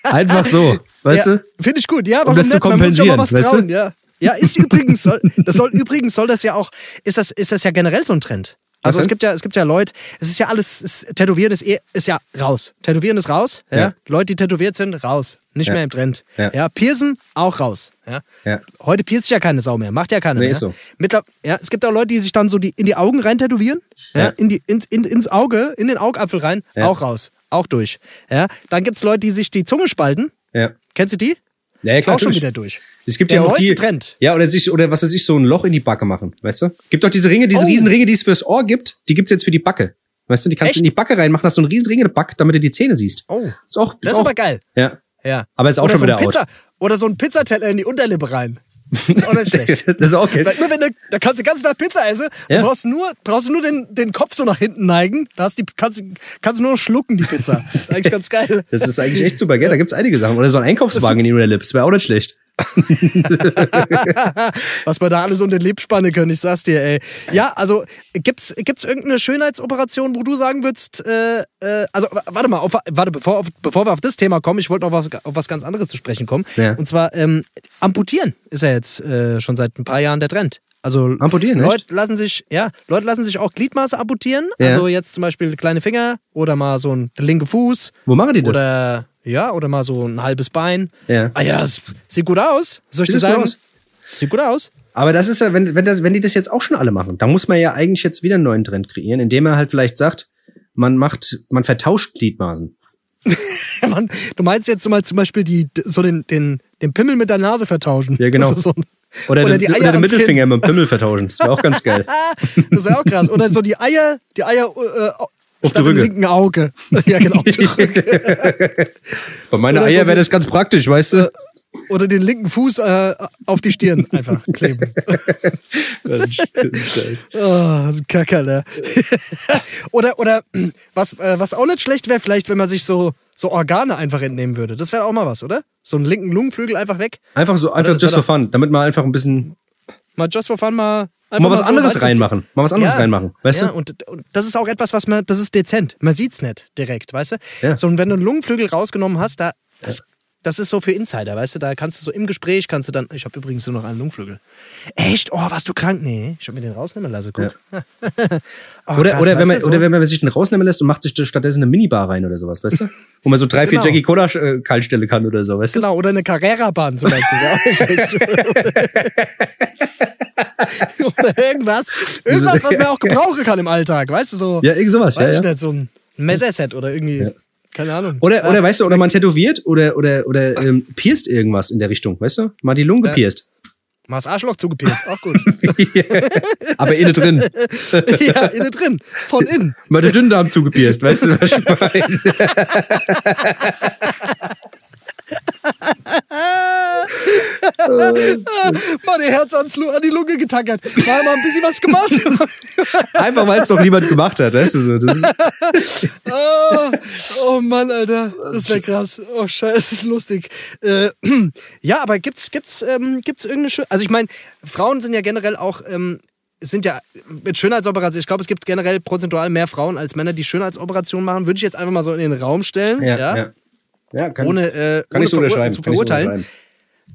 [SPEAKER 2] Einfach so, weißt du?
[SPEAKER 1] Finde ich gut, ja, warum
[SPEAKER 2] das zu?
[SPEAKER 1] Man muss mal was
[SPEAKER 2] kompensieren, weißt du?
[SPEAKER 1] ja. Ja, ist übrigens, soll, das soll übrigens, soll das ja auch, ist das, ist das ja generell so ein Trend. Also es gibt ja, es gibt ja Leute, es ist ja alles, es, Tätowieren ist, eh, ist ja raus. Tätowieren ist raus, ja.
[SPEAKER 2] Ja.
[SPEAKER 1] Leute, die tätowiert sind, raus. Nicht
[SPEAKER 2] Ja.
[SPEAKER 1] mehr im Trend. Ja.
[SPEAKER 2] Ja.
[SPEAKER 1] Piercen, auch raus. Ja.
[SPEAKER 2] Ja.
[SPEAKER 1] Heute pierst ja keine Sau mehr, macht ja keiner
[SPEAKER 2] Nee,
[SPEAKER 1] mehr.
[SPEAKER 2] ist so.
[SPEAKER 1] Mittler, ja, es gibt auch Leute, die sich dann so die, in die Augen rein tätowieren, ja. In die, ins, in, ins Auge, in den Augapfel rein, auch raus, auch durch. Ja. Dann gibt es Leute, die sich die Zunge spalten.
[SPEAKER 2] Ja.
[SPEAKER 1] Kennst du die?
[SPEAKER 2] Ja, ja, klar,
[SPEAKER 1] auch schon wieder durch.
[SPEAKER 2] Es gibt
[SPEAKER 1] Der
[SPEAKER 2] ja auch die,
[SPEAKER 1] Trend.
[SPEAKER 2] Ja, oder sich, oder was weiß ich, so ein Loch in die Backe machen, weißt du? Gibt doch diese Ringe, diese
[SPEAKER 1] Oh.
[SPEAKER 2] Riesenringe, die es fürs Ohr gibt, die gibt's jetzt für die Backe. Weißt du, die kannst
[SPEAKER 1] Echt?
[SPEAKER 2] du in die Backe reinmachen, hast so einen riesen Ring in der Backe, damit du die Zähne siehst.
[SPEAKER 1] Oh.
[SPEAKER 2] Ist auch,
[SPEAKER 1] Das ist
[SPEAKER 2] auch,
[SPEAKER 1] aber geil.
[SPEAKER 2] Ja.
[SPEAKER 1] Ja.
[SPEAKER 2] Aber ist auch
[SPEAKER 1] oder
[SPEAKER 2] schon
[SPEAKER 1] so
[SPEAKER 2] wieder out.
[SPEAKER 1] Pizza, Oder so ein Pizzateller in die Unterlippe rein. Ist auch nicht schlecht.
[SPEAKER 2] das ist auch geil.
[SPEAKER 1] Weil wenn du, da kannst du ganz nach Pizza essen
[SPEAKER 2] Ja.
[SPEAKER 1] und brauchst nur, brauchst du nur den, den Kopf so nach hinten neigen. Da hast die, kannst, du- kannst du nur schlucken, die Pizza. Das ist eigentlich ganz geil.
[SPEAKER 2] Das ist eigentlich echt super, gell? Da gibt's einige Sachen. Oder so ein Einkaufswagen in die Unterlippe, das wäre auch nicht schlecht.
[SPEAKER 1] Was wir da alles unter den Lip spannen können, ich sag's dir, ey. Ja, also gibt's, gibt's irgendeine Schönheitsoperation, wo du sagen würdest, äh, äh, also warte mal, auf, warte, bevor, auf, bevor wir auf das Thema kommen, ich wollte noch was, auf was ganz anderes zu sprechen kommen.
[SPEAKER 2] Ja.
[SPEAKER 1] Und zwar ähm, amputieren ist ja jetzt äh, schon seit ein paar Jahren der Trend. Also
[SPEAKER 2] Amputieren,
[SPEAKER 1] Leute
[SPEAKER 2] echt?
[SPEAKER 1] lassen sich, ja, Leute lassen sich auch Gliedmaße amputieren.
[SPEAKER 2] Ja.
[SPEAKER 1] Also jetzt zum Beispiel kleine Finger oder mal so ein linke Fuß.
[SPEAKER 2] Wo machen die das?
[SPEAKER 1] Oder ja, oder mal so ein halbes Bein.
[SPEAKER 2] Ja.
[SPEAKER 1] Ah ja, sieht gut aus. Soll ich
[SPEAKER 2] Sieht
[SPEAKER 1] dir
[SPEAKER 2] das gut
[SPEAKER 1] sagen?
[SPEAKER 2] aus?
[SPEAKER 1] Sieht gut aus.
[SPEAKER 2] Aber das ist ja, wenn, wenn, das, wenn die das jetzt auch schon alle machen, dann muss man ja eigentlich jetzt wieder einen neuen Trend kreieren, indem er halt vielleicht sagt, man macht, man vertauscht Gliedmaßen.
[SPEAKER 1] Man, du meinst jetzt mal zum Beispiel die, so den, den, den Pimmel mit der Nase vertauschen.
[SPEAKER 2] Ja, genau.
[SPEAKER 1] So ein,
[SPEAKER 2] Oder,
[SPEAKER 1] oder
[SPEAKER 2] den, oder den Mittelfinger mit dem Pimmel vertauschen. Das wäre auch ganz geil.
[SPEAKER 1] Kind. Das ja auch krass. Oder so die Eier, die Eier äh,
[SPEAKER 2] Auf
[SPEAKER 1] statt
[SPEAKER 2] die
[SPEAKER 1] im
[SPEAKER 2] Rücke.
[SPEAKER 1] linken Auge. Ja, genau. Auf.
[SPEAKER 2] Bei meiner
[SPEAKER 1] Oder so
[SPEAKER 2] Eier wäre das ganz praktisch, weißt du?
[SPEAKER 1] Oder den linken Fuß äh, auf die Stirn einfach kleben. Oh, das ist ein Kackerl, Oder, oder was, äh, was auch nicht schlecht wäre, vielleicht, wenn man sich so, so Organe einfach entnehmen würde. Das wäre auch mal was, oder? So einen linken Lungenflügel einfach weg.
[SPEAKER 2] Einfach so, einfach just for fun, damit man einfach ein bisschen,
[SPEAKER 1] Mal just for fun mal. Einfach
[SPEAKER 2] mal was
[SPEAKER 1] so,
[SPEAKER 2] anderes reinmachen. Mal was anderes
[SPEAKER 1] Ja,
[SPEAKER 2] reinmachen, weißt
[SPEAKER 1] ja,
[SPEAKER 2] du?
[SPEAKER 1] Und, und das ist auch etwas, was man, das ist dezent. Man sieht's nicht direkt, weißt du?
[SPEAKER 2] Ja.
[SPEAKER 1] So, und wenn du einen Lungenflügel rausgenommen hast, da, das, das ist so für Insider, weißt du? Da kannst du so im Gespräch, kannst du dann, ich habe übrigens nur noch einen Lungenflügel. Echt? Oh, warst du krank? Nee, ich hab mir den rausnehmen lassen, guck. Oh,
[SPEAKER 2] Oder,
[SPEAKER 1] krass,
[SPEAKER 2] oder, wenn man,
[SPEAKER 1] so?
[SPEAKER 2] oder wenn man sich den rausnehmen lässt und macht sich stattdessen eine Minibar rein oder sowas, weißt du? Wo man so drei, vier
[SPEAKER 1] Genau.
[SPEAKER 2] Jackie Cola äh, kaltstellen kann oder so, weißt du?
[SPEAKER 1] Genau, oder eine Carrera-Bahn zum Beispiel. oder irgendwas. Irgendwas, was man auch gebrauchen kann im Alltag, weißt du, so.
[SPEAKER 2] Ja, irgend sowas, ja, ja.
[SPEAKER 1] nicht, so ein Messerset oder irgendwie, keine Ahnung.
[SPEAKER 2] Oder,
[SPEAKER 1] Ja.
[SPEAKER 2] oder weißt du, oder man tätowiert oder, oder, oder ähm, pierst irgendwas in der Richtung, weißt du? Mal die Lunge gepierst.
[SPEAKER 1] Mal das Arschloch zugepierst, auch gut.
[SPEAKER 2] Aber innen drin.
[SPEAKER 1] ja, innen drin, von innen.
[SPEAKER 2] Mal den Dünndarm zugepierst, weißt du, was ich meine?
[SPEAKER 1] Mal der Herz ans, an die Lunge getackert. Mal mal ein bisschen was gemacht.
[SPEAKER 2] Einfach, weil es noch niemand gemacht hat, weißt du so.
[SPEAKER 1] Oh, oh Mann, Alter. Das wäre krass. Oh, scheiße, das ist lustig. Äh, ja, aber gibt's, gibt's, ähm, gibt's irgendeine Schön Also ich meine, Frauen sind ja generell auch, ähm, sind ja mit Schönheitsoperationen, ich glaube, es gibt generell prozentual mehr Frauen als Männer, die Schönheitsoperationen machen. Würde ich jetzt einfach mal so in den Raum stellen.
[SPEAKER 2] ja,
[SPEAKER 1] ja.
[SPEAKER 2] ja. Ja. kann,
[SPEAKER 1] Ohne, äh,
[SPEAKER 2] kann
[SPEAKER 1] ohne
[SPEAKER 2] ich so unterschreiben.
[SPEAKER 1] zu
[SPEAKER 2] Kann ich so
[SPEAKER 1] verurteilen.
[SPEAKER 2] unterschreiben.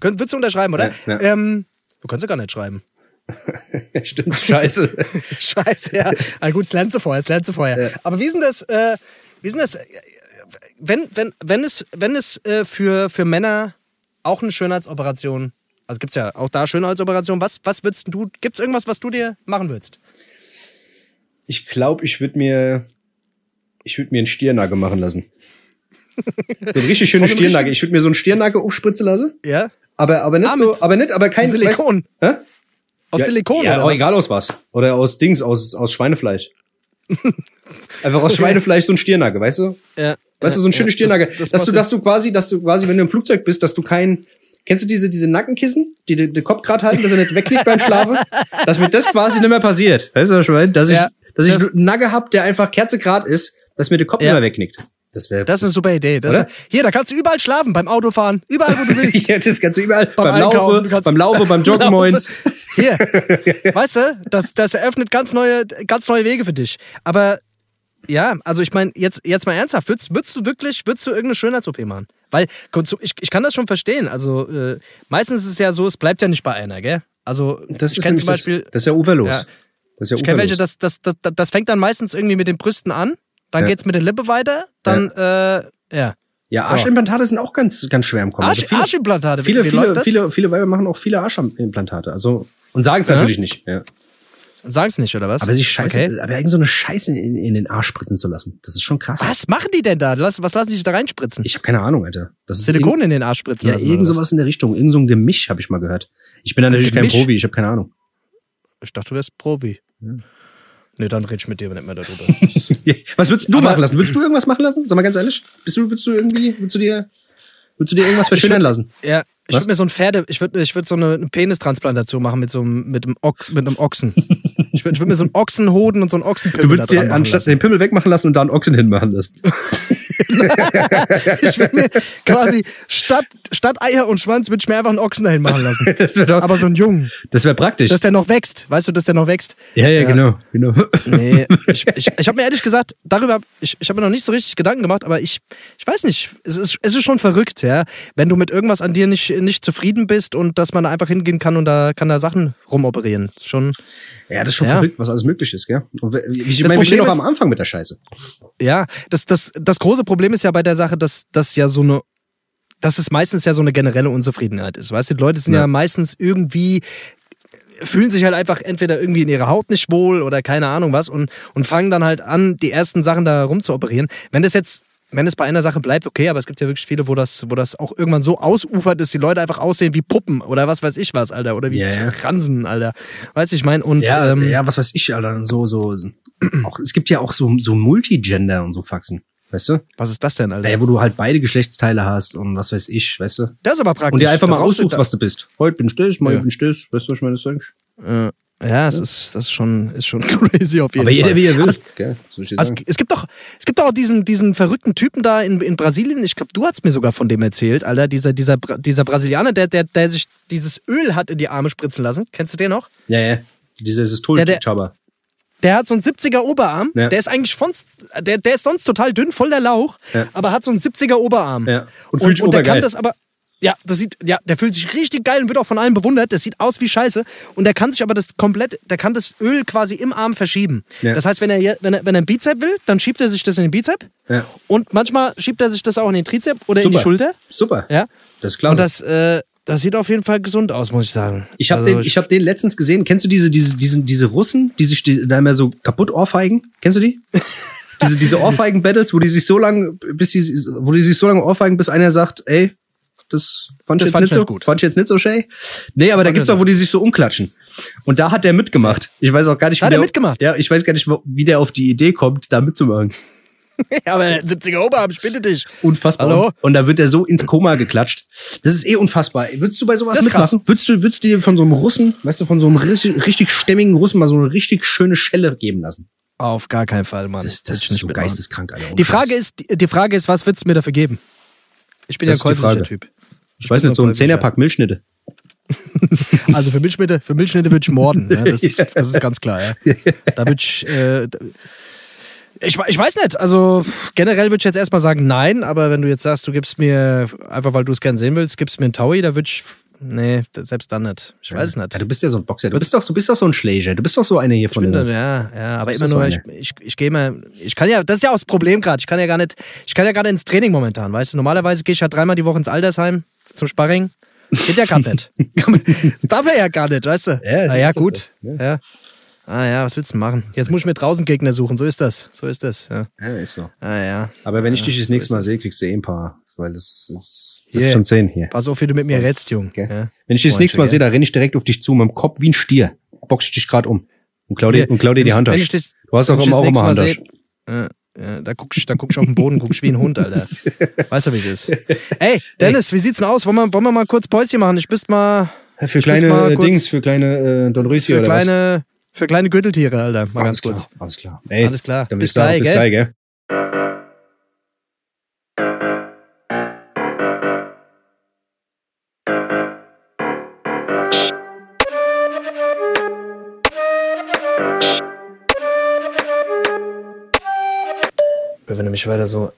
[SPEAKER 1] Könnt, würdest du unterschreiben, oder?
[SPEAKER 2] Ja, ja.
[SPEAKER 1] Ähm, du kannst ja gar nicht schreiben.
[SPEAKER 2] Stimmt, scheiße.
[SPEAKER 1] Scheiße, ja. Gut, das lernst du vorher, das lernst du vorher. Aber wie ist denn das, äh, wie ist denn das, äh, wenn, wenn, wenn es, wenn es äh, für, für Männer auch eine Schönheitsoperation, also gibt es ja auch da Schönheitsoperation, was, was würdest du, gibt es irgendwas, was du dir machen würdest?
[SPEAKER 2] Ich glaube, ich würde mir, ich würde mir einen Stirnagel machen lassen. So ein richtig Stirnagel.
[SPEAKER 1] richtigen-
[SPEAKER 2] Ich würde mir so einen Stirnagel aufspritzen lassen.
[SPEAKER 1] Ja?
[SPEAKER 2] Aber, aber nicht
[SPEAKER 1] Ah,
[SPEAKER 2] so, aber nicht, aber kein
[SPEAKER 1] Silikon.
[SPEAKER 2] Hä?
[SPEAKER 1] Aus
[SPEAKER 2] ja,
[SPEAKER 1] Silikon
[SPEAKER 2] Ja,
[SPEAKER 1] oder was?
[SPEAKER 2] egal aus was. Oder aus Dings, aus, aus Schweinefleisch. Einfach aus Schweinefleisch so ein Stirnagel, weißt du?
[SPEAKER 1] Ja.
[SPEAKER 2] Weißt du, so ein
[SPEAKER 1] Ja,
[SPEAKER 2] schöner
[SPEAKER 1] das- das
[SPEAKER 2] dass du, dass du quasi, dass du quasi, wenn du im Flugzeug bist, dass du kein, kennst du diese, diese Nackenkissen, die den den Kopf gerade halten, dass er nicht wegknickt beim Schlafen? Dass mir das quasi nicht mehr passiert. Weißt du, was ich meine? Dass ich,
[SPEAKER 1] Ja.
[SPEAKER 2] dass dass ich
[SPEAKER 1] Das-
[SPEAKER 2] einen Nagge hab, der einfach kerzegrad ist, dass mir der Kopf
[SPEAKER 1] Ja.
[SPEAKER 2] immer wegknickt. Das wäre
[SPEAKER 1] Das ist eine super Idee. Das hier, da kannst du überall schlafen, beim Autofahren, überall, wo du willst.
[SPEAKER 2] ja, das kannst du überall beim,
[SPEAKER 1] Einkaufen,
[SPEAKER 2] Laufe, beim Laufe, beim Joggen moins.
[SPEAKER 1] Hier, weißt du, das, das eröffnet ganz neue, ganz neue Wege für dich. Aber ja, also ich meine, jetzt, jetzt mal ernsthaft, würdest, würdest du wirklich, würdest du irgendeine Schönheits-OP machen? Weil, ich, ich kann das schon verstehen. Also äh, meistens ist es ja so, es bleibt ja nicht bei einer, gell? Also
[SPEAKER 2] Das
[SPEAKER 1] ich
[SPEAKER 2] ist
[SPEAKER 1] kenne zum Beispiel,
[SPEAKER 2] das, das ist ja uferlos.
[SPEAKER 1] Ja.
[SPEAKER 2] Das ist ja
[SPEAKER 1] ich kenne welche,
[SPEAKER 2] uferlos.
[SPEAKER 1] das, das, das, das fängt dann meistens irgendwie mit den Brüsten an, dann
[SPEAKER 2] Ja.
[SPEAKER 1] geht's mit der Lippe weiter, dann, äh, ja.
[SPEAKER 2] Ja,
[SPEAKER 1] So.
[SPEAKER 2] Arschimplantate sind auch ganz, ganz schwer im Kommen.
[SPEAKER 1] Arsch,
[SPEAKER 2] Also viele,
[SPEAKER 1] Arschimplantate, wie,
[SPEAKER 2] viele,
[SPEAKER 1] wie
[SPEAKER 2] viele,
[SPEAKER 1] läuft das?
[SPEAKER 2] viele, viele Weiber machen auch viele Arschimplantate. Also, und sagen es
[SPEAKER 1] Ja?
[SPEAKER 2] natürlich nicht. Ja.
[SPEAKER 1] Sagen's nicht, oder was?
[SPEAKER 2] Aber sich scheiße,
[SPEAKER 1] Okay.
[SPEAKER 2] aber irgend so eine Scheiße in, in den Arsch spritzen zu lassen, das ist schon krass.
[SPEAKER 1] Was machen die denn da? Lass, was lassen die sich da reinspritzen?
[SPEAKER 2] Ich habe keine Ahnung, Alter. Das ist
[SPEAKER 1] Silikon in den Arsch spritzen
[SPEAKER 2] Ja,
[SPEAKER 1] lassen,
[SPEAKER 2] irgend sowas in der Richtung. Irgend so ein Gemisch habe ich mal gehört. Ich bin da natürlich kein
[SPEAKER 1] Gemisch?
[SPEAKER 2] Profi, ich habe keine Ahnung.
[SPEAKER 1] Ich dachte, du wärst Profi. Nee, dann red ich mit dir nicht mehr darüber.
[SPEAKER 2] Was würdest du
[SPEAKER 1] Aber-
[SPEAKER 2] machen lassen? Würdest du irgendwas machen lassen? Sag mal ganz ehrlich. Bist du, würdest du irgendwie, würdest du dir, würdest du dir irgendwas verschönern lassen?
[SPEAKER 1] ja, ich würde mir so ein Pferde, ich würde ich würd so eine, eine Penistransplantation machen mit so einem, mit einem, Ochs, mit einem Ochsen. Ich würde ich würd mir so einen Ochsenhoden und so einen Ochsenpimmel
[SPEAKER 2] Du würdest dir anstatt
[SPEAKER 1] lassen.
[SPEAKER 2] den Pimmel wegmachen lassen und da einen Ochsen hinmachen lassen.
[SPEAKER 1] Ich würde mir quasi statt, statt Eier und Schwanz würde ich mir einfach einen Ochsen dahin machen lassen.
[SPEAKER 2] Doch,
[SPEAKER 1] Aber so einen Jungen,
[SPEAKER 2] das wäre praktisch.
[SPEAKER 1] dass der noch wächst. Weißt du, dass der noch wächst?
[SPEAKER 2] ja, ja, genau, genau.
[SPEAKER 1] Nee, ich, ich, ich habe mir ehrlich gesagt, darüber, ich, ich habe mir noch nicht so richtig Gedanken gemacht, aber ich, ich weiß nicht, es ist, es ist schon verrückt, ja, wenn du mit irgendwas an dir nicht, nicht zufrieden bist und dass man da einfach hingehen kann und da kann da Sachen rumoperieren. Schon,
[SPEAKER 2] Ja, das ist schon
[SPEAKER 1] Ja.
[SPEAKER 2] verrückt, was alles möglich ist, gell? Und ich meine, wir stehen noch am Anfang mit der Scheiße.
[SPEAKER 1] ja, das, das, das große Problem ist ja bei der Sache, dass das ja so eine, dass es meistens ja so eine generelle Unzufriedenheit ist. Weißt du, die Leute sind ja,
[SPEAKER 2] Ja.
[SPEAKER 1] meistens irgendwie fühlen sich halt einfach entweder irgendwie in ihrer Haut nicht wohl oder keine Ahnung was und, und fangen dann halt an, die ersten Sachen da rum zu operieren. Wenn das jetzt, wenn es bei einer Sache bleibt, okay, aber es gibt ja wirklich viele, wo das, wo das auch irgendwann so ausufert, dass die Leute einfach aussehen wie Puppen oder was weiß ich was, Alter, oder wie
[SPEAKER 2] ja.
[SPEAKER 1] Transen, Alter. Weißt du, ich meine, und
[SPEAKER 2] Ja,
[SPEAKER 1] ähm,
[SPEAKER 2] ja, was weiß ich, Alter, so, so, auch, es gibt ja auch so, so Multigender und so Faxen, weißt du?
[SPEAKER 1] was ist das denn, Alter?
[SPEAKER 2] Naja, wo du halt beide Geschlechtsteile hast und was weiß ich, weißt du?
[SPEAKER 1] Das ist aber praktisch.
[SPEAKER 2] Und dir einfach mal aussuchst, was du bist. Heute bin ich das, morgen
[SPEAKER 1] Ja.
[SPEAKER 2] bin ich das, weißt du, was ich meine? Das ist eigentlich-
[SPEAKER 1] Äh, ja, es ist, das ist schon, ist schon crazy auf jeden
[SPEAKER 2] Aber
[SPEAKER 1] Fall.
[SPEAKER 2] jeder wie er will,
[SPEAKER 1] Aber
[SPEAKER 2] ich dir
[SPEAKER 1] also, es gibt doch, es gibt doch auch diesen, diesen verrückten Typen da in, in Brasilien. Ich glaube, du hast mir sogar von dem erzählt, Alter. Dieser, dieser, dieser Brasilianer, der, der, der sich dieses Öl hat in die Arme spritzen lassen. Kennst du den noch?
[SPEAKER 2] Ja, ja.
[SPEAKER 1] Der- der-
[SPEAKER 2] Tulchaba.
[SPEAKER 1] Der hat so einen 70er Oberarm.
[SPEAKER 2] Ja.
[SPEAKER 1] Der ist eigentlich von, der, der ist sonst total dünn, voll der Lauch,
[SPEAKER 2] Ja.
[SPEAKER 1] aber hat so einen 70er Oberarm.
[SPEAKER 2] Ja. Und
[SPEAKER 1] Und,
[SPEAKER 2] fühlt sich
[SPEAKER 1] und, der kann das aber. Ja, das sieht, ja, der fühlt sich richtig geil und wird auch von allen bewundert. Das sieht aus wie Scheiße. Und der kann sich aber das komplett, der kann das Öl quasi im Arm verschieben.
[SPEAKER 2] Ja.
[SPEAKER 1] Das heißt, wenn er, wenn er, wenn er einen Bizep will, dann schiebt er sich das in den Bizep.
[SPEAKER 2] Ja.
[SPEAKER 1] Und manchmal schiebt er sich das auch in den Trizep oder in die
[SPEAKER 2] Super.
[SPEAKER 1] Schulter.
[SPEAKER 2] Super.
[SPEAKER 1] Ja.
[SPEAKER 2] Das ist klasse.
[SPEAKER 1] Und das, äh, das sieht auf jeden Fall gesund aus, muss ich sagen.
[SPEAKER 2] Ich habe
[SPEAKER 1] Also,
[SPEAKER 2] den, ich hab den letztens gesehen. Kennst du diese, diese, diese, diese Russen, die sich die, da immer so kaputt ohrfeigen? Kennst du die? diese, diese Ohrfeigen-Battles, wo die sich so lange, bis die, wo die sich so lange ohrfeigen, bis einer sagt, ey, das fand ich
[SPEAKER 1] Das
[SPEAKER 2] jetzt
[SPEAKER 1] fand
[SPEAKER 2] nicht
[SPEAKER 1] ich
[SPEAKER 2] so
[SPEAKER 1] nicht gut.
[SPEAKER 2] Fand ich jetzt nicht so schön. Nee, aber da
[SPEAKER 1] fand
[SPEAKER 2] gibt's auch, wo die sich so umklatschen. Und da hat der mitgemacht. Ich weiß auch gar nicht, wie
[SPEAKER 1] Hat er
[SPEAKER 2] der,
[SPEAKER 1] mitgemacht?
[SPEAKER 2] Ja, ich weiß gar nicht, wie der auf die Idee kommt, da mitzumachen.
[SPEAKER 1] ja, aber der 70er Oberarm, ich bitte dich.
[SPEAKER 2] Unfassbar.
[SPEAKER 1] Hallo?
[SPEAKER 2] Und da wird er so ins Koma geklatscht. Das ist eh unfassbar. Würdest du bei sowas
[SPEAKER 1] Das
[SPEAKER 2] mitmachen? Würdest du, würdest du dir von so einem Russen, weißt du, von so einem richtig, richtig stämmigen Russen mal so eine richtig schöne Schelle geben lassen?
[SPEAKER 1] Auf gar keinen Fall, Mann.
[SPEAKER 2] Das, das
[SPEAKER 1] ich
[SPEAKER 2] ist
[SPEAKER 1] nicht
[SPEAKER 2] so
[SPEAKER 1] mitmachen.
[SPEAKER 2] geisteskrank, Alter.
[SPEAKER 1] Die Frage ist, die, Frage ist, was würdest du mir dafür geben? Ich bin
[SPEAKER 2] Das
[SPEAKER 1] ja ein käuflicher. Typ.
[SPEAKER 2] ich weiß nicht, so ein Zehnerpack Milchschnitte.
[SPEAKER 1] Also für Milchschnitte, für Milchschnitte würde ich morden. Ja, das, ist, das ist ganz klar. Ja. Da würde ich, äh, ich, ich weiß nicht. Also generell würde ich jetzt erstmal sagen nein, aber wenn du jetzt sagst, du gibst mir, einfach weil du es gern sehen willst, gibst mir einen Taui, da würde ich, nee, selbst dann nicht. Ich weiß es nicht.
[SPEAKER 2] Ja, du bist ja so ein Boxer. Du bist doch, du bist doch so ein Schläger. Du bist doch so einer hier von den.
[SPEAKER 1] ja, ja, aber immer nur,
[SPEAKER 2] so
[SPEAKER 1] ich, ich, ich gehe mal, ich kann ja, das ist ja auch das Problem gerade. Ich kann ja gar nicht, ich kann ja gar nicht ins Training momentan, weißt du. Normalerweise gehe ich ja dreimal die Woche ins Altersheim zum Sparring. Geht ja gar nicht. Das darf er ja gar nicht, weißt du.
[SPEAKER 2] Ja,
[SPEAKER 1] Na ja, gut.
[SPEAKER 2] so,
[SPEAKER 1] Ja. Ah ja, was willst du machen? Jetzt muss ich mir draußen Gegner suchen, so ist das. So ist das. Ja.
[SPEAKER 2] Ja, ist so.
[SPEAKER 1] Ah ja.
[SPEAKER 2] Aber wenn ich dich das
[SPEAKER 1] so
[SPEAKER 2] nächste Mal sehe, kriegst du eh ein paar. Weil das, das,
[SPEAKER 1] Yeah.
[SPEAKER 2] ist schon zehn hier.
[SPEAKER 1] Pass auf, wie du mit mir rätst, Jung.
[SPEAKER 2] Gell?
[SPEAKER 1] Ja.
[SPEAKER 2] Wenn ich dich das nächste Mal sehe, da renne ich direkt auf dich zu, mit dem Kopf wie ein Stier. Box ich dich gerade um. Und klau dir, und klau dir die Hand aus.
[SPEAKER 1] wenn ich dich-
[SPEAKER 2] Du hast doch immer auch immer
[SPEAKER 1] nächste
[SPEAKER 2] Hand
[SPEAKER 1] Mal sehe, äh, äh, da guck ich, da guck ich auf den Boden, guck ich wie ein Hund, Alter. Weißt du, wie es ist? Ey, Dennis, wie sieht's denn aus? Wollen wir, wollen wir mal kurz Päuschen machen? Ich bist mal
[SPEAKER 2] Für kleine
[SPEAKER 1] kurz-
[SPEAKER 2] Dings, für kleine äh, Don
[SPEAKER 1] für
[SPEAKER 2] oder
[SPEAKER 1] kleine, Für kleine Gürteltiere, Alter. Mal ganz kurz.
[SPEAKER 2] Klar, alles klar. Ey,
[SPEAKER 1] Alles klar.
[SPEAKER 2] Dann
[SPEAKER 1] Bis
[SPEAKER 2] gleich, bis
[SPEAKER 1] gell?
[SPEAKER 2] gleich, gell?
[SPEAKER 3] Wenn du mich weiter so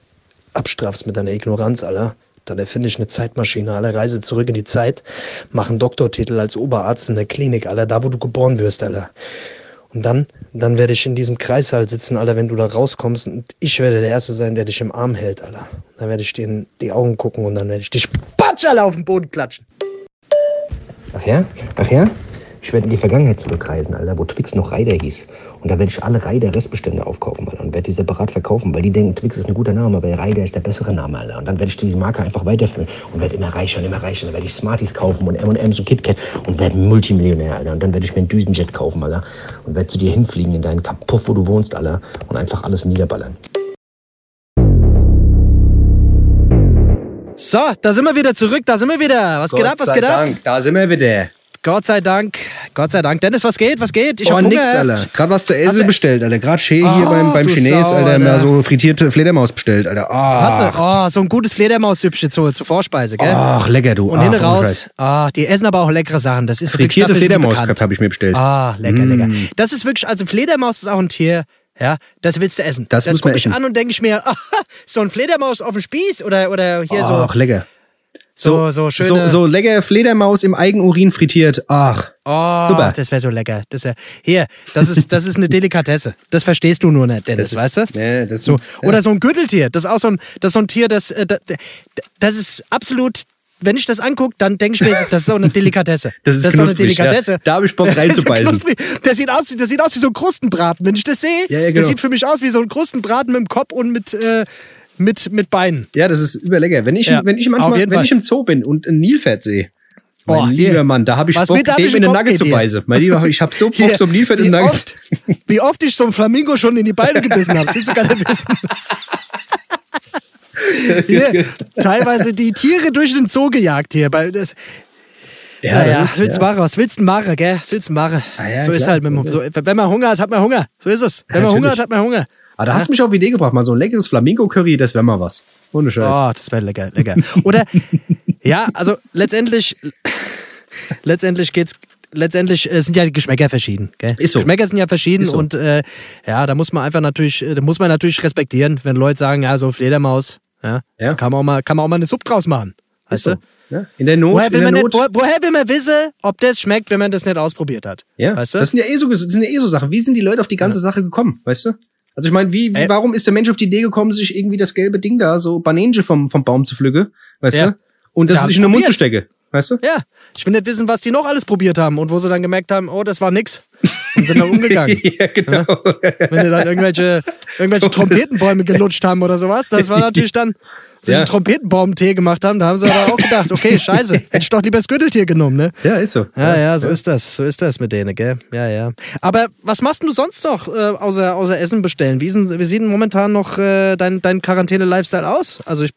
[SPEAKER 3] abstrafst mit deiner Ignoranz, Alter, dann erfinde ich eine Zeitmaschine, Alter, reise zurück in die Zeit, mach einen Doktortitel als Oberarzt in der Klinik, Alter, da wo du geboren wirst, Alter. Und dann, dann werde ich in diesem Kreissaal sitzen, Alter, wenn du da rauskommst und ich werde der Erste sein, der dich im Arm hält, Alter. Dann werde ich dir in die Augen gucken und dann werde ich dich patsch, Alter, auf den Boden klatschen.
[SPEAKER 4] Ach ja? Ach ja? Ich werde in die Vergangenheit zurückreisen, Alter, wo Twix noch Reider hieß. Und da werde ich alle Reider-Restbestände aufkaufen, Alter, und werde die separat verkaufen, weil die denken, Twix ist ein guter Name, aber Reider ist der bessere Name, Alter. Und dann werde ich die Marke einfach weiterführen und werde immer reicher und immer reicher. Dann werde ich Smarties kaufen und M&M's und KitKat und werde Multimillionär, Alter. Und dann werde ich mir einen Düsenjet kaufen, Alter, und werde zu dir hinfliegen in deinen Kapuff, wo du wohnst, Alter, und einfach alles niederballern.
[SPEAKER 1] So, da sind wir wieder zurück, da sind wir wieder. Was geht ab, was
[SPEAKER 2] sei
[SPEAKER 1] geht ab?
[SPEAKER 2] Dank, da sind wir wieder.
[SPEAKER 1] Gott sei Dank, Gott sei Dank. Dennis, was geht, was geht? Ich
[SPEAKER 2] oh,
[SPEAKER 1] hab Hunger.
[SPEAKER 2] nix, Alter. Gerade was zu essen
[SPEAKER 1] Hast
[SPEAKER 2] bestellt, Alter. Gerade schön hier
[SPEAKER 1] Ach,
[SPEAKER 2] beim, beim Chines,
[SPEAKER 1] Sau,
[SPEAKER 2] Alter, mal so frittierte Fledermaus bestellt, Alter.
[SPEAKER 1] Hast
[SPEAKER 2] Ach,
[SPEAKER 1] du? Oh, so ein gutes Fledermaussüppchen zur, zur Vorspeise, gell?
[SPEAKER 2] ach lecker, du.
[SPEAKER 1] Und
[SPEAKER 2] ach,
[SPEAKER 1] hinten
[SPEAKER 2] ohne
[SPEAKER 1] raus, ah, die essen aber auch leckere Sachen. Das ist
[SPEAKER 2] Frittierte Fledermaus habe ich mir bestellt.
[SPEAKER 1] Ah, lecker,
[SPEAKER 2] Mm.
[SPEAKER 1] lecker. Das ist wirklich, also Fledermaus ist auch ein Tier, ja, das willst du essen.
[SPEAKER 2] Das muss
[SPEAKER 1] guck
[SPEAKER 2] man
[SPEAKER 1] ich an und denke ich mir, ah, so ein Fledermaus auf dem Spieß oder, oder hier so,
[SPEAKER 2] Ach, lecker.
[SPEAKER 1] So, so schöne...
[SPEAKER 2] So, so lecker Fledermaus im Eigenurin frittiert. Ach,
[SPEAKER 1] Oh,
[SPEAKER 2] super.
[SPEAKER 1] das wäre so lecker. Das wär, hier, das ist, das ist eine Delikatesse. Das verstehst du nur nicht, Dennis,
[SPEAKER 2] Das ist-
[SPEAKER 1] weißt du?
[SPEAKER 2] Nee, das
[SPEAKER 1] so.
[SPEAKER 2] ist- ja.
[SPEAKER 1] Oder so ein Gürteltier. Das ist auch so ein, das ist so ein Tier, das, äh, das, das ist absolut. Wenn ich das angucke, dann denke ich mir, das ist so eine Delikatesse.
[SPEAKER 2] Das ist
[SPEAKER 1] so eine
[SPEAKER 2] knusprig, ja.
[SPEAKER 1] Delikatesse.
[SPEAKER 2] Da hab ich Bock
[SPEAKER 1] Das ist
[SPEAKER 2] reinzubeißen.
[SPEAKER 1] Das sieht aus, wie- das sieht aus wie so ein Krustenbraten. Wenn ich das sehe,
[SPEAKER 2] Ja, ja,
[SPEAKER 1] das
[SPEAKER 2] genau.
[SPEAKER 1] sieht für mich aus wie so ein Krustenbraten mit dem Kopf und mit, äh, mit, mit Beinen.
[SPEAKER 2] Ja, das ist überlecker. Wenn ich,
[SPEAKER 1] Ja,
[SPEAKER 2] wenn ich manchmal, wenn
[SPEAKER 1] Fall.
[SPEAKER 2] ich im Zoo bin und ein Nilpferd sehe, mein
[SPEAKER 1] Oh,
[SPEAKER 2] lieber
[SPEAKER 1] hier.
[SPEAKER 2] Mann, da habe ich
[SPEAKER 1] Was
[SPEAKER 2] Bock, dem in den Nugget zu beißen. Mein Lieber, ich habe so Bock,
[SPEAKER 1] Hier,
[SPEAKER 2] ein Nilpferd in
[SPEAKER 1] wie
[SPEAKER 2] den Nugget.
[SPEAKER 1] oft, wie oft ich so ein Flamingo schon in die Beine gebissen habe, willst du gar nicht wissen. Hier, teilweise die Tiere durch den Zoo gejagt hier. Bei das, ja, ja, was willst du machen? Was willst du machen, gell? Was willst du machen?
[SPEAKER 2] Ah, ja,
[SPEAKER 1] so ist
[SPEAKER 2] klar.
[SPEAKER 1] halt, wenn man, so, wenn man Hunger hat, hat man Hunger. So ist es. Wenn man Hunger hat, hat man Hunger.
[SPEAKER 2] Aber da hast du mich auf die Idee gebracht, mal so ein leckeres Flamingo-Curry, das wäre mal was. Ohne Scheiß.
[SPEAKER 1] Oh, das wäre lecker, lecker. Oder, ja, also letztendlich, letztendlich geht's, letztendlich äh, sind ja die Geschmäcker verschieden. Gell?
[SPEAKER 2] Ist so.
[SPEAKER 1] Geschmäcker sind ja verschieden
[SPEAKER 2] so.
[SPEAKER 1] und äh, ja, da muss man einfach natürlich, äh, da muss man natürlich respektieren, wenn Leute sagen, ja, so Fledermaus, ja,
[SPEAKER 2] Ja.
[SPEAKER 1] kann man auch mal, kann man auch mal eine Suppe draus machen. Weißt
[SPEAKER 2] so.
[SPEAKER 1] du?
[SPEAKER 2] Ja? In der Not,
[SPEAKER 1] Woher will, man
[SPEAKER 2] Not.
[SPEAKER 1] nicht, wo, woher will man wissen, ob das schmeckt, wenn man das nicht ausprobiert hat?
[SPEAKER 2] Ja,
[SPEAKER 1] Weißt du?
[SPEAKER 2] das sind ja eh so, das sind ja eh so Sachen. Wie sind die Leute auf die ganze Sache gekommen, weißt du? Also ich meine, wie, wie
[SPEAKER 1] Ey.
[SPEAKER 2] warum ist der Mensch auf die Idee gekommen, sich irgendwie das gelbe Ding da, so Banange vom, vom Baum zu pflücken, weißt
[SPEAKER 1] Ja.
[SPEAKER 2] du? Und das
[SPEAKER 1] Ja,
[SPEAKER 2] sich in den Mund zu stecken, weißt du?
[SPEAKER 1] ja, ich will nicht wissen, was die noch alles probiert haben und wo sie dann gemerkt haben, oh, das war nix. Und sind dann umgegangen.
[SPEAKER 2] ja, genau.
[SPEAKER 1] Wenn die dann irgendwelche, irgendwelche Trompetenbäume gelutscht haben oder sowas, das war natürlich dann, sich
[SPEAKER 2] Ja.
[SPEAKER 1] einen Trompetenbaum-Tee gemacht haben, da haben sie aber auch gedacht, okay, scheiße, hätte ich doch lieber das Gürteltier genommen, ne?
[SPEAKER 2] Ja, ist so.
[SPEAKER 1] Ja, ja, so ist das, so ist das mit denen, gell? Ja, ja. Aber was machst du sonst noch, äh, außer, außer Essen bestellen? Wie, denn, wie sieht denn momentan noch äh, dein, dein Quarantäne-Lifestyle aus? Also ich,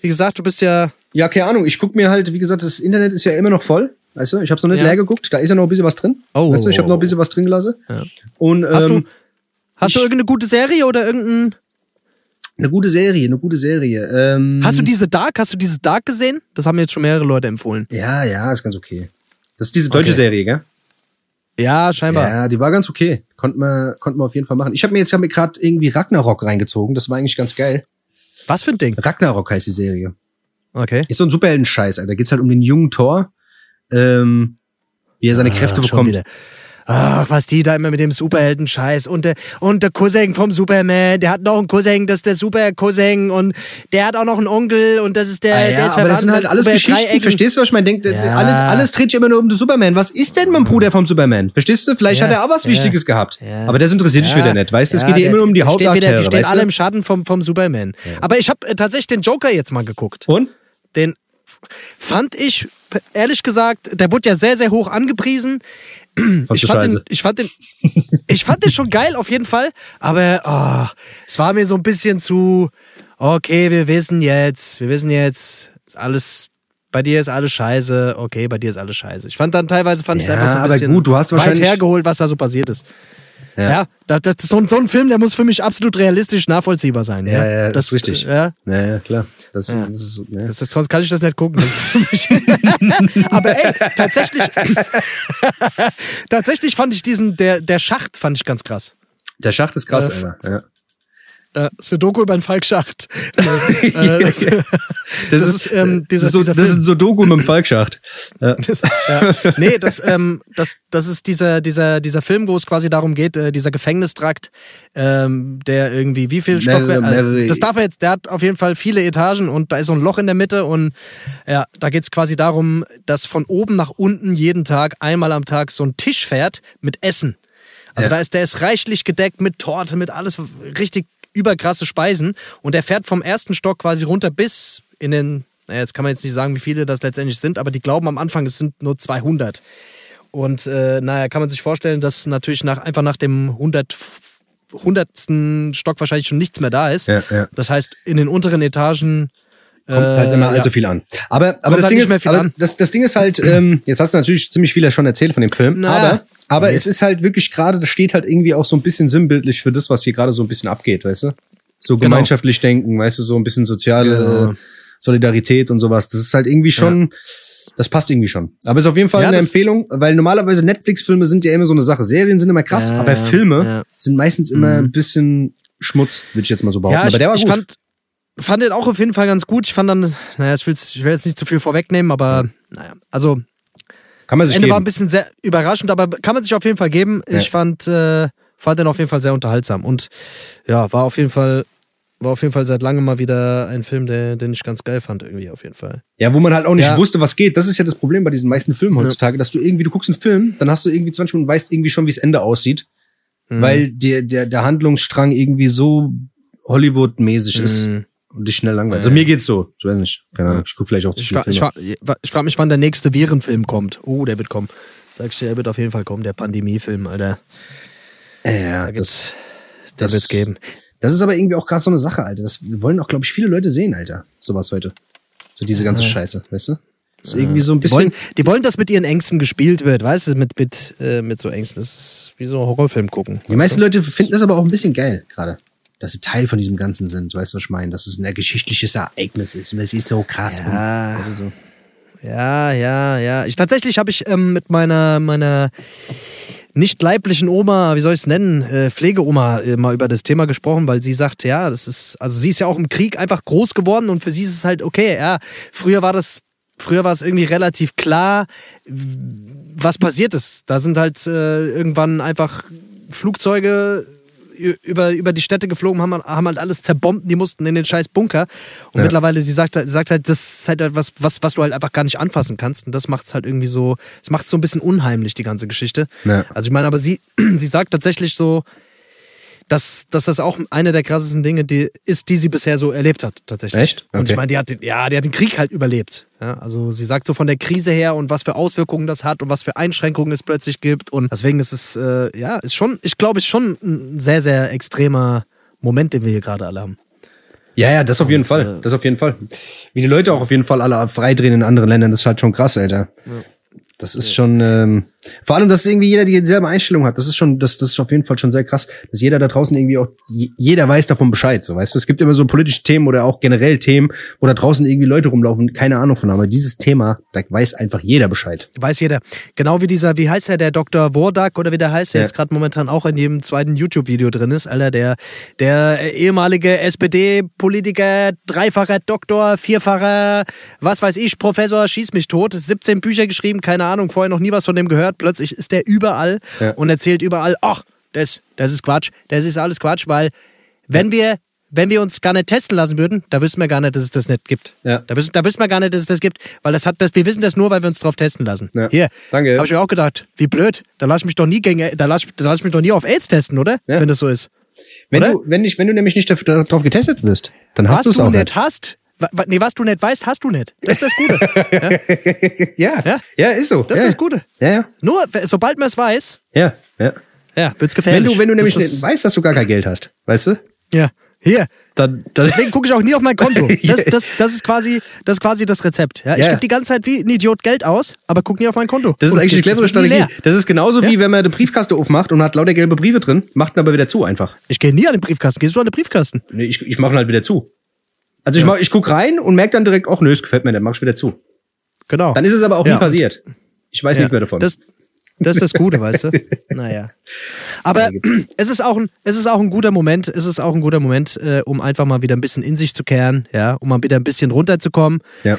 [SPEAKER 1] wie gesagt, du bist ja,
[SPEAKER 2] Ja, keine Ahnung. Ich guck mir halt, wie gesagt, das Internet ist ja immer noch voll. Weißt du, ich habe noch nicht
[SPEAKER 1] Ja.
[SPEAKER 2] leer geguckt. Da ist ja noch ein bisschen was drin.
[SPEAKER 1] Oh,
[SPEAKER 2] weißt du, ich habe noch ein bisschen was drin gelassen. Und ähm,
[SPEAKER 1] hast du, hast du
[SPEAKER 2] ich-
[SPEAKER 1] irgendeine gute Serie oder irgendein,
[SPEAKER 2] eine gute Serie, eine gute Serie. Ähm,
[SPEAKER 1] hast du diese Dark, hast du diese Dark gesehen? Das haben mir jetzt schon mehrere Leute empfohlen.
[SPEAKER 2] Ja, ja, ist ganz okay. Das ist diese deutsche
[SPEAKER 1] Okay.
[SPEAKER 2] Serie, gell?
[SPEAKER 1] Ja, scheinbar.
[SPEAKER 2] Ja, die war ganz okay. Konnten wir, konnten wir auf jeden Fall machen. Ich habe mir jetzt hab mir gerade irgendwie Ragnarok reingezogen. Das war eigentlich ganz geil.
[SPEAKER 1] Was für ein Ding?
[SPEAKER 2] Ragnarok heißt die Serie.
[SPEAKER 1] Okay.
[SPEAKER 2] Ist so ein Superhelden-Scheiß, Alter. Da geht's halt um den jungen Thor, ähm, wie er seine Kräfte
[SPEAKER 1] Ach, schon
[SPEAKER 2] bekommt.
[SPEAKER 1] wieder. Ach, was die da immer mit dem Superhelden-Scheiß und der, und der Cousin vom Superman, der hat noch einen Cousin, das ist der Super-Cousin und der hat auch noch einen Onkel und das ist der,
[SPEAKER 2] Ah,
[SPEAKER 1] der
[SPEAKER 2] ja,
[SPEAKER 1] ist
[SPEAKER 2] aber das sind halt alles
[SPEAKER 1] über
[SPEAKER 2] Geschichten.
[SPEAKER 1] Dreiecken.
[SPEAKER 2] Verstehst du, was ich meine? Denkt,
[SPEAKER 1] Ja.
[SPEAKER 2] alles, alles dreht sich immer nur um den Superman. Was ist denn mein Bruder vom Superman? Verstehst du? Vielleicht
[SPEAKER 1] Ja,
[SPEAKER 2] hat er auch was. Wichtiges gehabt. Aber das interessiert dich wieder nicht, weißt du? Es geht dir
[SPEAKER 1] der-
[SPEAKER 2] immer nur um die
[SPEAKER 1] der
[SPEAKER 2] Hauptakteure,
[SPEAKER 1] Die stehen alle im Schatten vom, vom Superman. Aber ich habe äh, tatsächlich den Joker jetzt mal geguckt.
[SPEAKER 2] Und?
[SPEAKER 1] Den fand ich, ehrlich gesagt, der wurde ja sehr, sehr hoch angepriesen. Ich fand, den, ich, fand den, ich fand den schon geil, auf jeden Fall. Aber oh, es war mir so ein bisschen zu, okay, wir wissen jetzt, wir wissen jetzt, ist alles bei dir ist alles scheiße, okay, bei dir ist alles scheiße. Ich fand dann teilweise fand ich
[SPEAKER 2] Ja,
[SPEAKER 1] einfach so ein
[SPEAKER 2] aber
[SPEAKER 1] bisschen
[SPEAKER 2] gut, du hast
[SPEAKER 1] weit
[SPEAKER 2] wahrscheinlich-
[SPEAKER 1] hergeholt, was da so passiert ist.
[SPEAKER 2] Ja.
[SPEAKER 1] Ja, das, das so, ein, so ein Film, der muss für mich absolut realistisch nachvollziehbar sein. Ja,
[SPEAKER 2] Ja, ja, das ist richtig.
[SPEAKER 1] Ja,
[SPEAKER 2] Ja, ja, klar. Das, das ist, ja.
[SPEAKER 1] das ist, sonst kann ich das nicht gucken. Das Aber ey, tatsächlich, tatsächlich fand ich diesen, der, der Schacht fand ich ganz krass.
[SPEAKER 2] Der Schacht ist krass,
[SPEAKER 1] Äh,
[SPEAKER 2] Alter. Ja.
[SPEAKER 1] Äh, Sudoku über den Falkschacht. äh, das,
[SPEAKER 2] Das,
[SPEAKER 1] ist, ähm, dieser-
[SPEAKER 2] das ist so,
[SPEAKER 1] dieser
[SPEAKER 2] das ist Sudoku mit dem Falkschacht. Ja.
[SPEAKER 1] Das, ja. Nee, das, ähm, das, das ist dieser, dieser, dieser Film, wo es quasi darum geht, äh, dieser Gefängnistrakt, ähm, der irgendwie, wie viel Stockwerke.
[SPEAKER 2] mehrere-
[SPEAKER 1] das darf er jetzt, der hat auf jeden Fall viele Etagen und da ist so ein Loch in der Mitte und ja, da geht es quasi darum, dass von oben nach unten jeden Tag, einmal am Tag, so ein Tisch fährt mit Essen. Also
[SPEAKER 2] Ja.
[SPEAKER 1] da ist, der ist reichlich gedeckt mit Torte, mit alles richtig überkrasse Speisen und der fährt vom ersten Stock quasi runter bis in den, naja, jetzt kann man jetzt nicht sagen, wie viele das letztendlich sind, aber die glauben am Anfang, es sind nur 200. Und äh, naja, kann man sich vorstellen, dass natürlich nach, einfach nach dem 100, hundertsten Stock wahrscheinlich schon nichts mehr da ist.
[SPEAKER 2] Ja, ja.
[SPEAKER 1] Das heißt, in den unteren Etagen
[SPEAKER 2] Kommt halt immer
[SPEAKER 1] äh,
[SPEAKER 2] allzu
[SPEAKER 1] ja.
[SPEAKER 2] viel an. Aber, aber, das,
[SPEAKER 1] halt
[SPEAKER 2] Ding ist, aber das, das Ding ist halt, ähm, jetzt hast du natürlich ziemlich viel ja schon erzählt von dem Film,
[SPEAKER 1] Na,
[SPEAKER 2] aber, aber es ist halt wirklich gerade, das steht halt irgendwie auch so ein bisschen sinnbildlich für das, was hier gerade so ein bisschen abgeht, weißt du? So
[SPEAKER 1] Genau.
[SPEAKER 2] gemeinschaftlich denken, weißt du, so ein bisschen soziale äh, Solidarität und sowas. Das ist halt irgendwie schon, das passt irgendwie schon. Aber ist auf jeden Fall
[SPEAKER 1] Ja,
[SPEAKER 2] eine empfehlung, weil normalerweise Netflix-Filme sind ja immer so eine Sache. Serien sind immer krass,
[SPEAKER 1] Ja,
[SPEAKER 2] aber
[SPEAKER 1] ja,
[SPEAKER 2] Filme
[SPEAKER 1] ja. Mhm.
[SPEAKER 2] sind meistens immer ein bisschen Schmutz, würde ich jetzt mal so behaupten.
[SPEAKER 1] Ja, ich,
[SPEAKER 2] aber der war
[SPEAKER 1] ich
[SPEAKER 2] gut.
[SPEAKER 1] fand, fand den auch auf jeden Fall ganz gut. Ich fand dann, naja, ich will, ich will jetzt nicht zu viel vorwegnehmen, aber naja, also
[SPEAKER 2] Kann man
[SPEAKER 1] das
[SPEAKER 2] sich
[SPEAKER 1] Ende
[SPEAKER 2] geben.
[SPEAKER 1] war ein bisschen sehr überraschend, aber kann man sich auf jeden Fall geben.
[SPEAKER 2] Ja.
[SPEAKER 1] Ich fand, äh, fand den auf jeden Fall sehr unterhaltsam und ja, war auf jeden Fall, war auf jeden Fall seit langem mal wieder ein Film, der, den ich ganz geil fand, irgendwie auf jeden Fall.
[SPEAKER 2] Ja, wo man halt auch nicht
[SPEAKER 1] Ja.
[SPEAKER 2] wusste, was geht. Das ist ja das Problem bei diesen meisten Filmen heutzutage, dass du irgendwie, du guckst einen Film, dann hast du irgendwie 20 Minuten, weißt irgendwie schon, wie das Ende aussieht,
[SPEAKER 1] Mhm.
[SPEAKER 2] weil der, der, der Handlungsstrang irgendwie so Hollywood-mäßig ist
[SPEAKER 1] Mhm.
[SPEAKER 2] Und dich schnell langweilt. Also mir geht's so. Ich weiß nicht. Keine Ahnung. Ich guck vielleicht auch zu
[SPEAKER 1] Ich,
[SPEAKER 2] viele
[SPEAKER 1] fra ich, fra ich frage mich, wann der nächste Virenfilm kommt. Oh, der wird kommen. Sag ich dir, der wird auf jeden Fall kommen, der Pandemiefilm, Alter.
[SPEAKER 2] Ja,
[SPEAKER 1] Da
[SPEAKER 2] das, das-
[SPEAKER 1] wird's geben.
[SPEAKER 2] das ist aber irgendwie auch gerade so eine Sache, Alter. Das wollen auch, glaube ich, viele Leute sehen, Alter. Sowas heute. So diese ganze Scheiße, weißt du? Das ist irgendwie so ein
[SPEAKER 1] Die wollen,
[SPEAKER 2] bisschen.
[SPEAKER 1] die wollen, dass mit ihren Ängsten gespielt wird, weißt du, mit, mit, äh, mit so Ängsten. Das ist wie so ein Horrorfilm gucken.
[SPEAKER 2] Die meisten Leute finden das aber auch ein bisschen geil, gerade. Dass sie Teil von diesem Ganzen sind, weißt du, was ich meine? Dass es ein geschichtliches Ereignis ist. Und es ist so krass.
[SPEAKER 1] Ja.
[SPEAKER 2] Und, also so.
[SPEAKER 1] Ja, ja, ja. Ich, tatsächlich habe ich ähm, mit meiner, meiner nicht leiblichen Oma, wie soll ich es nennen, äh, Pflegeoma äh, mal über das Thema gesprochen, weil sie sagt, ja, das ist, also sie ist ja auch im Krieg einfach groß geworden und für sie ist es halt okay, ja, früher war das, früher war es irgendwie relativ klar, was passiert ist. Da sind halt äh, irgendwann einfach Flugzeuge über, über die Städte geflogen, haben, haben halt alles zerbombt, die mussten in den scheiß Bunker. Und
[SPEAKER 2] Ja.
[SPEAKER 1] mittlerweile, sie sagt, halt- sagt halt, das ist halt etwas, was, was du halt einfach gar nicht anfassen kannst. Und das macht es halt irgendwie so, es macht so ein bisschen unheimlich, die ganze Geschichte.
[SPEAKER 2] Ja.
[SPEAKER 1] Also ich meine, aber sie, sie sagt tatsächlich so, dass, dass das auch eine der krassesten Dinge die, ist, die sie bisher so erlebt hat, tatsächlich.
[SPEAKER 2] Echt?
[SPEAKER 1] Und
[SPEAKER 2] Okay.
[SPEAKER 1] ich meine, die hat, den- ja, die hat den Krieg halt überlebt. Ja, also sie sagt so von der Krise her und was für Auswirkungen das hat und was für Einschränkungen es plötzlich gibt. Und deswegen ist es, äh, ja, ist schon, ich glaube, ist schon ein sehr, sehr extremer Moment, den wir hier gerade alle haben.
[SPEAKER 2] Ja, ja, das auf jeden Fall.
[SPEAKER 1] äh,
[SPEAKER 2] Das auf jeden Fall. Wie die Leute auch auf jeden Fall alle freidrehen in anderen Ländern, das ist halt schon krass, Alter. Das ist schon, ähm, vor allem, dass irgendwie jeder dieselbe Einstellung hat. Das ist schon, das, das ist auf jeden Fall schon sehr krass, dass jeder da draußen irgendwie auch, je- jeder weiß davon Bescheid, so, weißt du. Es gibt immer so politische Themen oder auch generell Themen, wo da draußen irgendwie Leute rumlaufen, keine Ahnung von haben. Aber dieses Thema, da weiß einfach jeder Bescheid.
[SPEAKER 1] Weiß jeder. Genau wie dieser, wie heißt er, der Dr. Wordak oder wie der heißt, der
[SPEAKER 2] Ja.
[SPEAKER 1] jetzt gerade momentan auch in jedem zweiten YouTube-Video drin ist, Alter, der, der ehemalige SPD-Politiker, dreifacher Doktor, vierfacher, was weiß ich, Professor, schieß mich tot, 17 Bücher geschrieben, keine Ahnung, vorher noch nie was von dem gehört, plötzlich ist der überall
[SPEAKER 2] Ja.
[SPEAKER 1] und erzählt überall, ach, das, das ist Quatsch, das ist alles Quatsch, weil wenn wir wenn wir uns gar nicht testen lassen würden, da wüssten wir gar nicht, dass es das nicht gibt.
[SPEAKER 2] Ja.
[SPEAKER 1] Da, wüssten, da wüssten wir gar nicht, dass es das gibt, weil das hat, das, wir wissen das nur, weil wir uns drauf testen lassen.
[SPEAKER 2] Ja.
[SPEAKER 1] Hier,
[SPEAKER 2] Danke.
[SPEAKER 1] Habe ich mir auch gedacht, wie blöd. Da lass ich mich doch nie gegen, da lass, da lass ich mich doch nie auf AIDS testen, oder?
[SPEAKER 2] Ja.
[SPEAKER 1] Wenn das so ist.
[SPEAKER 2] Wenn
[SPEAKER 1] Oder?
[SPEAKER 2] du, wenn nicht, wenn du nämlich nicht darauf getestet wirst, dann hast du es
[SPEAKER 1] du
[SPEAKER 2] auch
[SPEAKER 1] nicht
[SPEAKER 2] nicht.
[SPEAKER 1] hast, wa, wa, nee, was du nicht weißt, hast du nicht. Das ist das Gute.
[SPEAKER 2] Ja,
[SPEAKER 1] Ja?
[SPEAKER 2] ja, ist so.
[SPEAKER 1] Das
[SPEAKER 2] ja.
[SPEAKER 1] ist das Gute.
[SPEAKER 2] Ja, ja,
[SPEAKER 1] Nur, sobald man es weiß,
[SPEAKER 2] ja, ja.
[SPEAKER 1] ja, wird's
[SPEAKER 2] Wenn
[SPEAKER 1] gefährlich.
[SPEAKER 2] du, wenn du nämlich
[SPEAKER 1] Das
[SPEAKER 2] nicht weißt, dass du gar kein Geld hast, weißt du?
[SPEAKER 1] Ja, Hier.
[SPEAKER 2] Dann, dann
[SPEAKER 1] Deswegen gucke ich auch nie auf mein Konto. Das, das, das, ist, quasi, das ist quasi das Rezept. Ja, ich
[SPEAKER 2] Ja.
[SPEAKER 1] gebe die ganze Zeit wie ein Idiot Geld aus, aber guck nie auf mein Konto.
[SPEAKER 2] Das ist
[SPEAKER 1] Und
[SPEAKER 2] eigentlich die clevere Strategie.
[SPEAKER 1] leer.
[SPEAKER 2] Das ist genauso wie wenn man eine Briefkaste aufmacht und hat lauter gelbe Briefe drin, macht ihn aber wieder zu einfach.
[SPEAKER 1] Ich gehe nie an den Briefkasten. Gehst du an den Briefkasten?
[SPEAKER 2] Nee, ich, ich mache ihn halt wieder zu. Also ich, mach, ich guck rein und merke dann direkt, ach nö, es gefällt mir nicht, mach ich wieder zu.
[SPEAKER 1] Genau.
[SPEAKER 2] Dann ist es aber auch
[SPEAKER 1] Ja,
[SPEAKER 2] nie passiert. Ich weiß
[SPEAKER 1] Ja,
[SPEAKER 2] nicht mehr davon.
[SPEAKER 1] Das, das ist das Gute, weißt du? Naja. Aber es ist, auch ein, es ist auch ein guter Moment, es ist auch ein guter Moment, äh, um einfach mal wieder ein bisschen in sich zu kehren, ja, um mal wieder ein bisschen runterzukommen,
[SPEAKER 2] ja.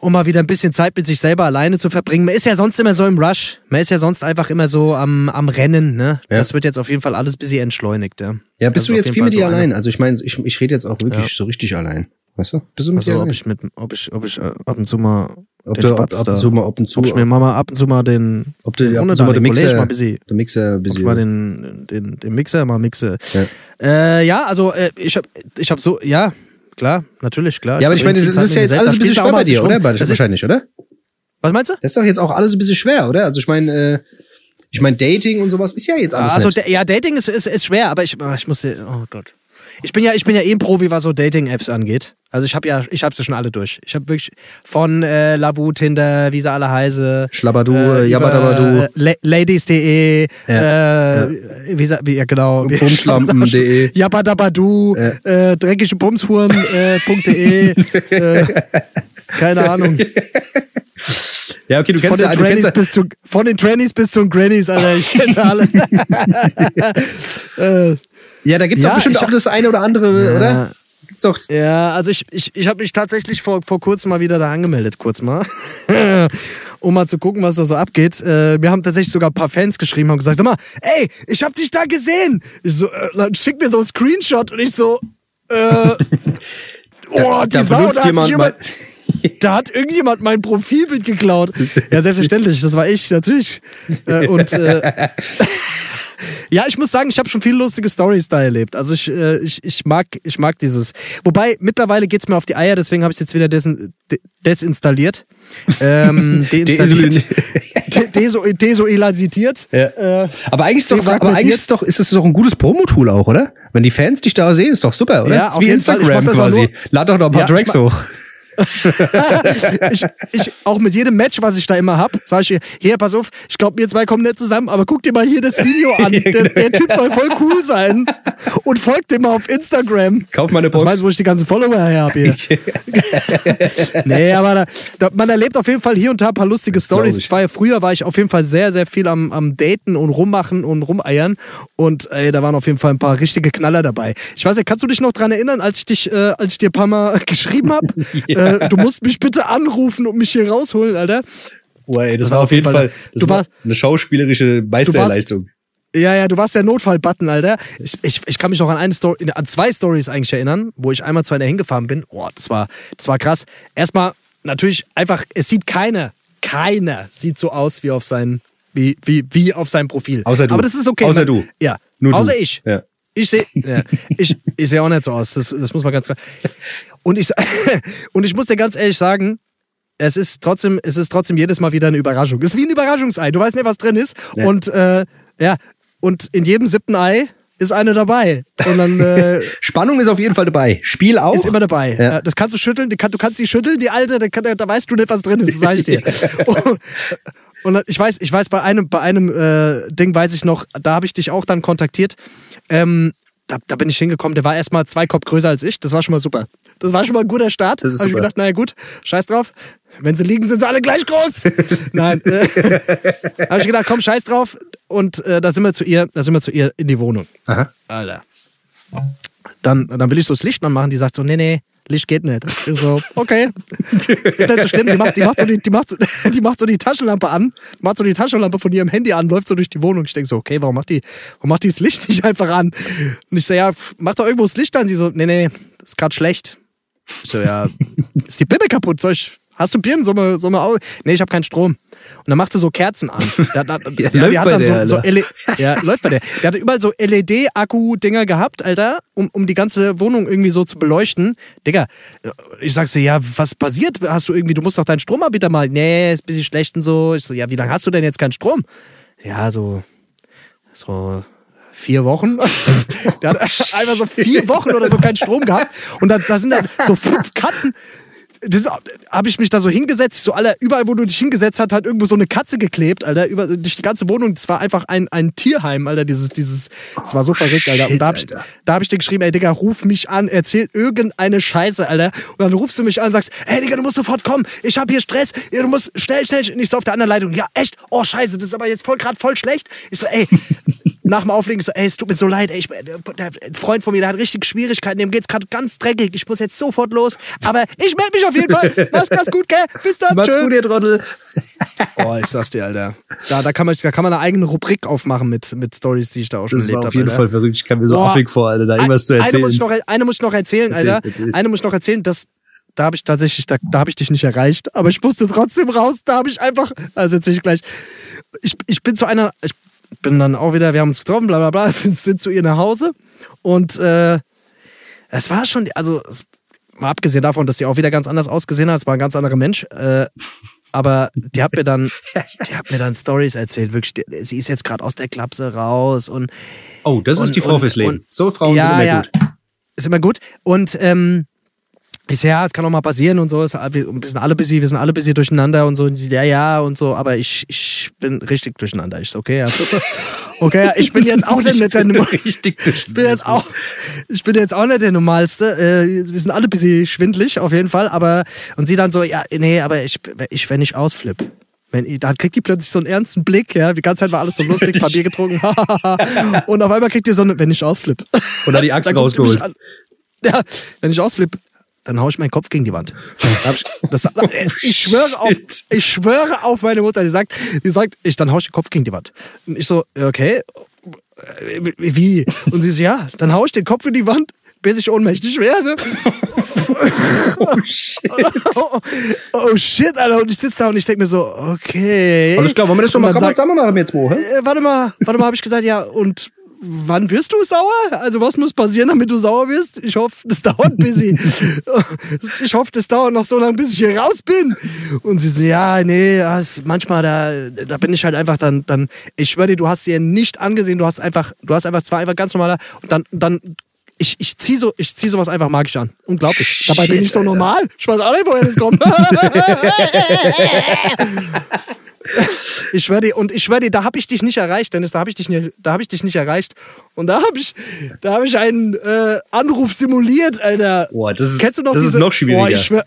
[SPEAKER 1] um mal wieder ein bisschen Zeit mit sich selber alleine zu verbringen. Man ist ja sonst immer so im Rush, man ist ja sonst einfach immer so am, am Rennen, ne?
[SPEAKER 2] Ja.
[SPEAKER 1] Das wird jetzt auf jeden Fall alles ein bisschen entschleunigt, ja.
[SPEAKER 2] Ja, bist
[SPEAKER 1] ist
[SPEAKER 2] du jetzt viel mit dir allein? Also ich meine, ich, ich rede jetzt auch wirklich
[SPEAKER 1] Ja.
[SPEAKER 2] so richtig allein. Weißt du? Bist du mit
[SPEAKER 1] Also ob ich mit, ob ich, ob ich äh, ab und zu mal
[SPEAKER 2] ob du ab, ab und zu mal ab und zu,
[SPEAKER 1] ob ich mir mal ab und zu mal den,
[SPEAKER 2] ob du
[SPEAKER 1] den
[SPEAKER 2] ab und
[SPEAKER 1] Hunderter,
[SPEAKER 2] zu mal
[SPEAKER 1] den
[SPEAKER 2] den Mixer,
[SPEAKER 1] mal bisschen
[SPEAKER 2] den Mixer ein
[SPEAKER 1] Ob ich mal den, den, den Mixer mal mixe.
[SPEAKER 2] Ja.
[SPEAKER 1] Äh, ja, also äh, ich habe ich hab so, ja, klar, natürlich, klar.
[SPEAKER 2] ja, aber ich meine, das,
[SPEAKER 1] hab
[SPEAKER 2] ist ja jetzt alles ein bisschen schwer bei dir, oder?
[SPEAKER 1] Das ist,
[SPEAKER 2] Wahrscheinlich, oder?
[SPEAKER 1] was meinst du?
[SPEAKER 2] Das ist doch jetzt auch alles ein bisschen schwer, oder? Also ich meine, äh, ich meine, Dating und sowas ist ja jetzt alles
[SPEAKER 1] Also ja, Dating ist, ist, ist schwer, aber ich, ich muss, oh Gott. Ich bin ja, ich bin ja eh ein Profi, was so Dating-Apps angeht. Also ich habe ja, ich habe sie schon alle durch. Ich habe wirklich von äh, Lavu, Tinder, wie sie alle heiße,
[SPEAKER 2] Schlabadu,
[SPEAKER 1] äh,
[SPEAKER 2] Jabadabadu.
[SPEAKER 1] äh, La- Ladies.de, äh, wie, sa- wie, ja genau, wie-
[SPEAKER 2] Bumschlampen.de.
[SPEAKER 1] Jabadabadu, äh, dreckige Bumshuren.de, äh, keine Ahnung.
[SPEAKER 2] Ja, okay, du
[SPEAKER 1] Von
[SPEAKER 2] kennst
[SPEAKER 1] den,
[SPEAKER 2] ja,
[SPEAKER 1] Trannies
[SPEAKER 2] ja,
[SPEAKER 1] bis zu, von den Trannies bis zu den Grannies, Alter, ich kenne alle. äh,
[SPEAKER 2] ja, da gibt's
[SPEAKER 1] Ja,
[SPEAKER 2] doch bestimmt auch das eine oder andere,
[SPEAKER 1] Ja.
[SPEAKER 2] oder? Gibt's doch.
[SPEAKER 1] Ja, also ich, ich, ich habe mich tatsächlich vor, vor kurzem mal wieder da angemeldet, kurz mal. um mal zu gucken, was da so abgeht. Äh, mir haben tatsächlich sogar ein paar Fans geschrieben, haben gesagt, sag mal, ey, ich hab dich da gesehen. Ich so, äh, dann schick mir so einen Screenshot und ich so, äh, oh, die
[SPEAKER 2] da
[SPEAKER 1] Sau, da hat, sich
[SPEAKER 2] jemand
[SPEAKER 1] jemand, da hat irgendjemand mein Profilbild geklaut. Ja, selbstverständlich, das war ich, natürlich. Äh, und äh, ja, ich muss sagen, ich habe schon viele lustige Stories da erlebt. Also ich, äh, ich, ich, mag, ich mag dieses. Wobei, mittlerweile geht's mir auf die Eier, deswegen habe ich es jetzt wieder desin, de, desinstalliert. Ähm, deinstalliert. De- deso, desoilasiert.
[SPEAKER 2] Ja.
[SPEAKER 1] Äh,
[SPEAKER 2] Aber eigentlich ist doch, aber eigentlich ist doch, ist es doch ein gutes Promo-Tool auch, oder? Wenn die Fans dich da sehen, ist doch super, oder?
[SPEAKER 1] Ja, auf
[SPEAKER 2] wie
[SPEAKER 1] jeden Fall.
[SPEAKER 2] Instagram
[SPEAKER 1] auch
[SPEAKER 2] quasi.
[SPEAKER 1] nur-
[SPEAKER 2] Lad doch noch ein paar
[SPEAKER 1] Ja,
[SPEAKER 2] Tracks hoch.
[SPEAKER 1] ich, ich, auch mit jedem Match, was ich da immer hab, sage ich hier, pass auf, ich glaube, wir zwei kommen nicht zusammen, aber guck dir mal hier das Video an. Der, der Typ soll voll cool sein. Und folgt dem mal auf Instagram.
[SPEAKER 2] Kauf mal eine Box.
[SPEAKER 1] meinst du, wo ich die ganzen Follower her habe hier? nee, aber da, da, man erlebt auf jeden Fall hier und da ein paar lustige Stories.
[SPEAKER 2] ich.
[SPEAKER 1] Ich war ja früher, war ich auf jeden Fall sehr, sehr viel am, am Daten und rummachen und rumeiern. Und ey, da waren auf jeden Fall ein paar richtige Knaller dabei. Ich weiß nicht, kannst du dich noch dran erinnern, als ich dich, äh, als ich dir ein paar Mal geschrieben habe? äh, du musst mich bitte anrufen und mich hier rausholen, Alter.
[SPEAKER 2] Boah, ey, das,
[SPEAKER 1] war auf jeden Fall-
[SPEAKER 2] das
[SPEAKER 1] du
[SPEAKER 2] war
[SPEAKER 1] warst-
[SPEAKER 2] eine schauspielerische Meisterleistung.
[SPEAKER 1] Ja, ja, du warst der Notfallbutton, Alter. Ich, ich, ich kann mich noch an eine Story, an zwei Stories eigentlich erinnern, wo ich einmal zu einer hingefahren bin. Boah, das war, das war krass. Erstmal, natürlich einfach, es sieht keiner, keiner sieht so aus wie auf sein, wie, wie, wie auf seinem Profil.
[SPEAKER 2] Außer du.
[SPEAKER 1] Aber das ist okay.
[SPEAKER 2] Außer
[SPEAKER 1] man-
[SPEAKER 2] du.
[SPEAKER 1] Ja.
[SPEAKER 2] Nur du.
[SPEAKER 1] Außer ich.
[SPEAKER 2] Ja.
[SPEAKER 1] Ich sehe, ja, ich, ich sehe auch nicht so aus. Das, das muss man ganz klar. Und ich, und ich muss dir ganz ehrlich sagen, es ist trotzdem, es ist trotzdem jedes Mal wieder eine Überraschung. Es ist wie ein Überraschungsei. Du weißt nicht, was drin ist. Und äh, ja, und in jedem siebten Ei ist eine dabei. Und dann äh,
[SPEAKER 2] Spannung ist auf jeden Fall dabei. Spiel auch.
[SPEAKER 1] ist immer dabei.
[SPEAKER 2] Ja.
[SPEAKER 1] Ja. Das kannst du schütteln, die kann, du kannst die schütteln, die alte, da, kann, da weißt du nicht, was drin ist, das sag ich dir. und, und ich weiß, ich weiß, bei einem, bei einem äh, Ding weiß ich noch, da habe ich dich auch dann kontaktiert. Ähm, da, da bin ich hingekommen, der war erstmal zwei Kopf größer als ich. Das war schon mal super. Das war schon mal ein guter Start.
[SPEAKER 2] Das ist
[SPEAKER 1] Habe ich gedacht, naja gut, scheiß drauf. Wenn sie liegen, sind sie alle gleich groß. Nein. Äh, habe ich gedacht, komm, scheiß drauf. Und äh, da sind wir zu ihr, da sind wir zu ihr in die Wohnung.
[SPEAKER 2] Aha.
[SPEAKER 1] Alter. Dann, dann will ich so das Licht anmachen, die sagt so, nee, nee, Licht geht nicht. Ich so, okay. Ist nicht so schlimm. Die macht, die macht, so, die, die macht, so, die macht so die Taschenlampe an, macht so die Taschenlampe von ihrem Handy an, läuft so durch die Wohnung. Ich denke so, okay, warum macht die, warum macht die das Licht nicht einfach an? Und ich so, ja, mach doch irgendwo das Licht an. Sie so, nee, nee, ist gerade schlecht. Ich so, ja, ist die Birne kaputt? Soll ich, hast du Birnen? Soll man, soll man au Nee, ich habe keinen Strom. Und dann macht sie so Kerzen an. Da, da,
[SPEAKER 2] Ja,
[SPEAKER 1] ja,
[SPEAKER 2] läuft
[SPEAKER 1] die hat
[SPEAKER 2] bei
[SPEAKER 1] dann
[SPEAKER 2] der,
[SPEAKER 1] so, so
[SPEAKER 2] Alter.
[SPEAKER 1] LE ja, läuft bei der. Der hatte überall so LED-Akku-Dinger gehabt, Alter, um, um die ganze Wohnung irgendwie so zu beleuchten. Digga, ich sag so, ja, was passiert? Hast du irgendwie, du musst doch deinen Stromanbieter mal, nee, ist ein bisschen schlecht und so. Ich so, ja, wie lange hast du denn jetzt keinen Strom? Ja, so, so vier Wochen. der hat einfach so vier Wochen oder so keinen Strom gehabt. Und da, da sind dann so fünf Katzen. Habe ich mich da so hingesetzt, ich so, Alter, überall, wo du dich hingesetzt hast, hat irgendwo so eine Katze geklebt, Alter, über durch die ganze Wohnung. Das war einfach ein, ein Tierheim, Alter, dieses, dieses, das war so verrückt, Alter. Und da habe ich, da hab ich dir geschrieben, ey, Digga, ruf mich an, erzähl irgendeine Scheiße, Alter. Und dann rufst du mich an und sagst, ey, Digga, du musst sofort kommen, ich hab hier Stress, du musst schnell, schnell, nicht so auf der anderen Leitung. Ja, echt? Oh, scheiße, das ist aber jetzt voll gerade voll schlecht. Ich so, ey, nach dem Auflegen so, ey, es tut mir so leid, ey, ich, der, Freund von mir, der hat richtig Schwierigkeiten, dem geht's gerade ganz dreckig, ich muss jetzt sofort los, aber ich melde mich auf jeden Fall. Mach's ganz gut, gell? Bis dann,
[SPEAKER 2] Macht's
[SPEAKER 1] tschö.
[SPEAKER 2] gut, ihr Trottel.
[SPEAKER 1] Oh, ich sag's dir, Alter. Da, da, kann man, da kann man eine eigene Rubrik aufmachen mit, mit Stories, die ich da auch schon
[SPEAKER 2] Das
[SPEAKER 1] erlebt
[SPEAKER 2] war auf
[SPEAKER 1] habe.
[SPEAKER 2] jeden
[SPEAKER 1] Alter.
[SPEAKER 2] Fall verrückt. Ich kam mir so
[SPEAKER 1] Boah.
[SPEAKER 2] affig vor, Alter, da irgendwas zu
[SPEAKER 1] Eine
[SPEAKER 2] erzählen.
[SPEAKER 1] muss ich noch, eine muss ich noch erzählen,
[SPEAKER 2] Erzähl,
[SPEAKER 1] Alter.
[SPEAKER 2] erzähl.
[SPEAKER 1] Eine muss ich noch erzählen, dass da habe ich tatsächlich, da, da habe ich dich nicht erreicht, aber ich musste trotzdem raus. Da habe ich einfach, also erzähl ich gleich. Ich, ich bin zu einer, ich bin dann auch wieder, wir haben uns getroffen, bla bla bla, sind zu ihr nach Hause und äh, es war schon, also es, mal abgesehen davon, dass die auch wieder ganz anders ausgesehen hat, es war ein ganz anderer Mensch. Äh, aber die hat mir dann, die hat mir dann Stories erzählt. Wirklich, die, sie ist jetzt gerade aus der Klapse raus und
[SPEAKER 2] oh, das ist
[SPEAKER 1] und-
[SPEAKER 2] die Frau
[SPEAKER 1] und-
[SPEAKER 2] fürs Leben.
[SPEAKER 1] und-
[SPEAKER 2] so Frauen
[SPEAKER 1] ja,
[SPEAKER 2] sind immer
[SPEAKER 1] ja,
[SPEAKER 2] gut.
[SPEAKER 1] Ist immer gut. Und ähm, ich so, ja, es kann auch mal passieren und so. Wir sind alle busy, wir sind alle busy durcheinander und so. Und sie, ja, ja und so. Aber ich, ich bin richtig durcheinander. Ich so, okay, ja. Okay, ja, ich bin jetzt auch nicht der.
[SPEAKER 2] Richtig
[SPEAKER 1] Ich bin jetzt auch, ich bin jetzt auch nicht der Normalste. Äh, wir sind alle ein bisschen schwindlig, auf jeden Fall. Aber, und sie dann so, ja, nee, aber ich, ich wenn ich ausflipp. Wenn, ich- da kriegt die plötzlich so einen ernsten Blick, ja. Die ganze Zeit war alles so lustig, Papier getrunken. und auf einmal kriegt die so eine, wenn ich ausflipp.
[SPEAKER 2] Und die Axt
[SPEAKER 1] Dann die mich
[SPEAKER 2] rausgeholt.
[SPEAKER 1] Ja, wenn ich ausflipp, dann hau ich meinen Kopf gegen die Wand. Da hab ich, das, ich, schwöre auf, ich schwöre auf meine Mutter, die sagt, die sagt, ich, dann hau ich den Kopf gegen die Wand. Und ich so, okay, äh, wie? Und sie so, ja, dann hau ich den Kopf in die Wand, bis ich ohnmächtig werde.
[SPEAKER 2] Oh shit.
[SPEAKER 1] oh, oh shit, Alter. Und ich sitze da und ich denke mir so, okay.
[SPEAKER 2] Alles klar, wollen wir das doch mal, komm, mal
[SPEAKER 1] sagt-
[SPEAKER 2] zusammen machen jetzt wo, hä?
[SPEAKER 1] äh, warte mal, warte mal, habe ich gesagt, ja, und wann wirst du sauer? Also was muss passieren, damit du sauer wirst? Ich hoffe, das dauert ein bisschen. ich hoffe, das dauert noch so lange, bis ich hier raus bin. Und sie so, ja, nee, ja, manchmal, da, da bin ich halt einfach dann, dann, ich schwöre dir, du hast sie nicht angesehen, du hast einfach, du hast einfach, zwar einfach ganz normaler, und dann, dann, ich, ich zieh so, ich zieh sowas einfach magisch an. Unglaublich. Dabei bin ich so normal. Ich weiß auch nicht, woher das kommt. Ich schwöre dir, und ich schwöre dir, da habe ich dich nicht erreicht, Dennis, da habe ich dich nicht, da habe ich dich nicht erreicht. Und da habe ich, da habe ich einen äh, Anruf simuliert, Alter.
[SPEAKER 2] Boah, das ist-
[SPEAKER 1] Kennst du noch
[SPEAKER 2] das ist
[SPEAKER 1] diese,
[SPEAKER 2] noch schwieriger.
[SPEAKER 1] Boah, ich schwör,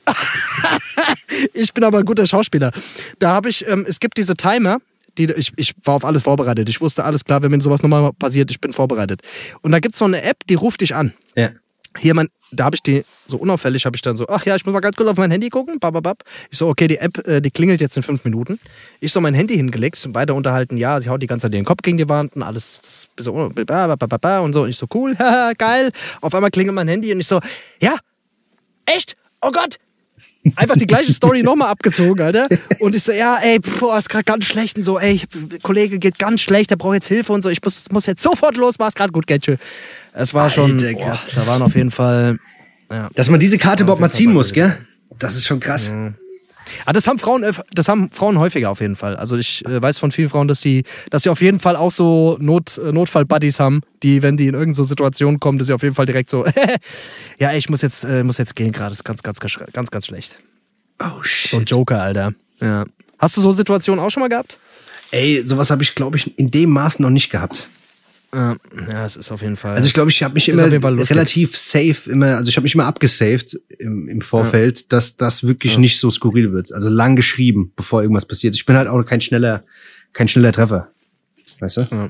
[SPEAKER 1] ich bin aber ein guter Schauspieler. Da habe ich, ähm, es gibt diese Timer, die, ich, ich war auf alles vorbereitet. Ich wusste alles klar, wenn mir sowas nochmal passiert, ich bin vorbereitet. Und da gibt es so eine App, die ruft dich an
[SPEAKER 2] Ja.
[SPEAKER 1] hier mein, da habe ich die so unauffällig habe ich dann so, ach ja, ich muss mal ganz kurz auf mein Handy gucken, bababab. Ich so, okay, die App, äh, die klingelt jetzt in fünf Minuten. Ich so mein Handy hingelegt, so beide unterhalten, ja, sie haut die ganze Zeit den Kopf gegen die Wand und alles babababa und so. Und ich so, cool, haha, geil. Auf einmal klingelt mein Handy und ich so, ja, echt? Oh Gott, einfach die gleiche Story nochmal abgezogen, Alter. Und ich so, ja, ey, boah, ist gerade ganz schlecht und so, ey, ich- Kollege geht ganz schlecht, der braucht jetzt Hilfe und so. Ich muss, muss jetzt sofort los, war's gerade gut, geht schön. Es war schon,
[SPEAKER 2] Alter,
[SPEAKER 1] boah,
[SPEAKER 2] krass.
[SPEAKER 1] da waren auf jeden Fall, ja.
[SPEAKER 2] Dass man diese Karte überhaupt mal ziehen muss, gell? Das ist schon krass.
[SPEAKER 1] Ah, das haben Frauen, das haben Frauen häufiger auf jeden Fall. Also ich äh, weiß von vielen Frauen, dass sie, dass sie auf jeden Fall auch so Not, äh, Notfall-Buddies haben, die, wenn die in irgendeine so Situationen kommen, dass sie auf jeden Fall direkt so, ja, ich muss jetzt, äh, muss jetzt gehen gerade, ist ganz, ganz, ganz, ganz, schlecht.
[SPEAKER 2] Oh
[SPEAKER 1] So ein
[SPEAKER 2] shit.
[SPEAKER 1] Joker, Alter. Ja. Hast du so Situationen auch schon mal gehabt?
[SPEAKER 2] Ey, sowas habe ich, glaube ich, in dem Maß noch nicht gehabt.
[SPEAKER 1] Ja, ja, es ist auf jeden Fall.
[SPEAKER 2] Also ich glaube, ich habe mich immer relativ safe immer, also ich habe mich immer abgesaved im, im Vorfeld, dass das wirklich nicht so skurril wird. Also lang geschrieben, bevor irgendwas passiert. Ich bin halt auch kein schneller, kein schneller Treffer. Weißt du?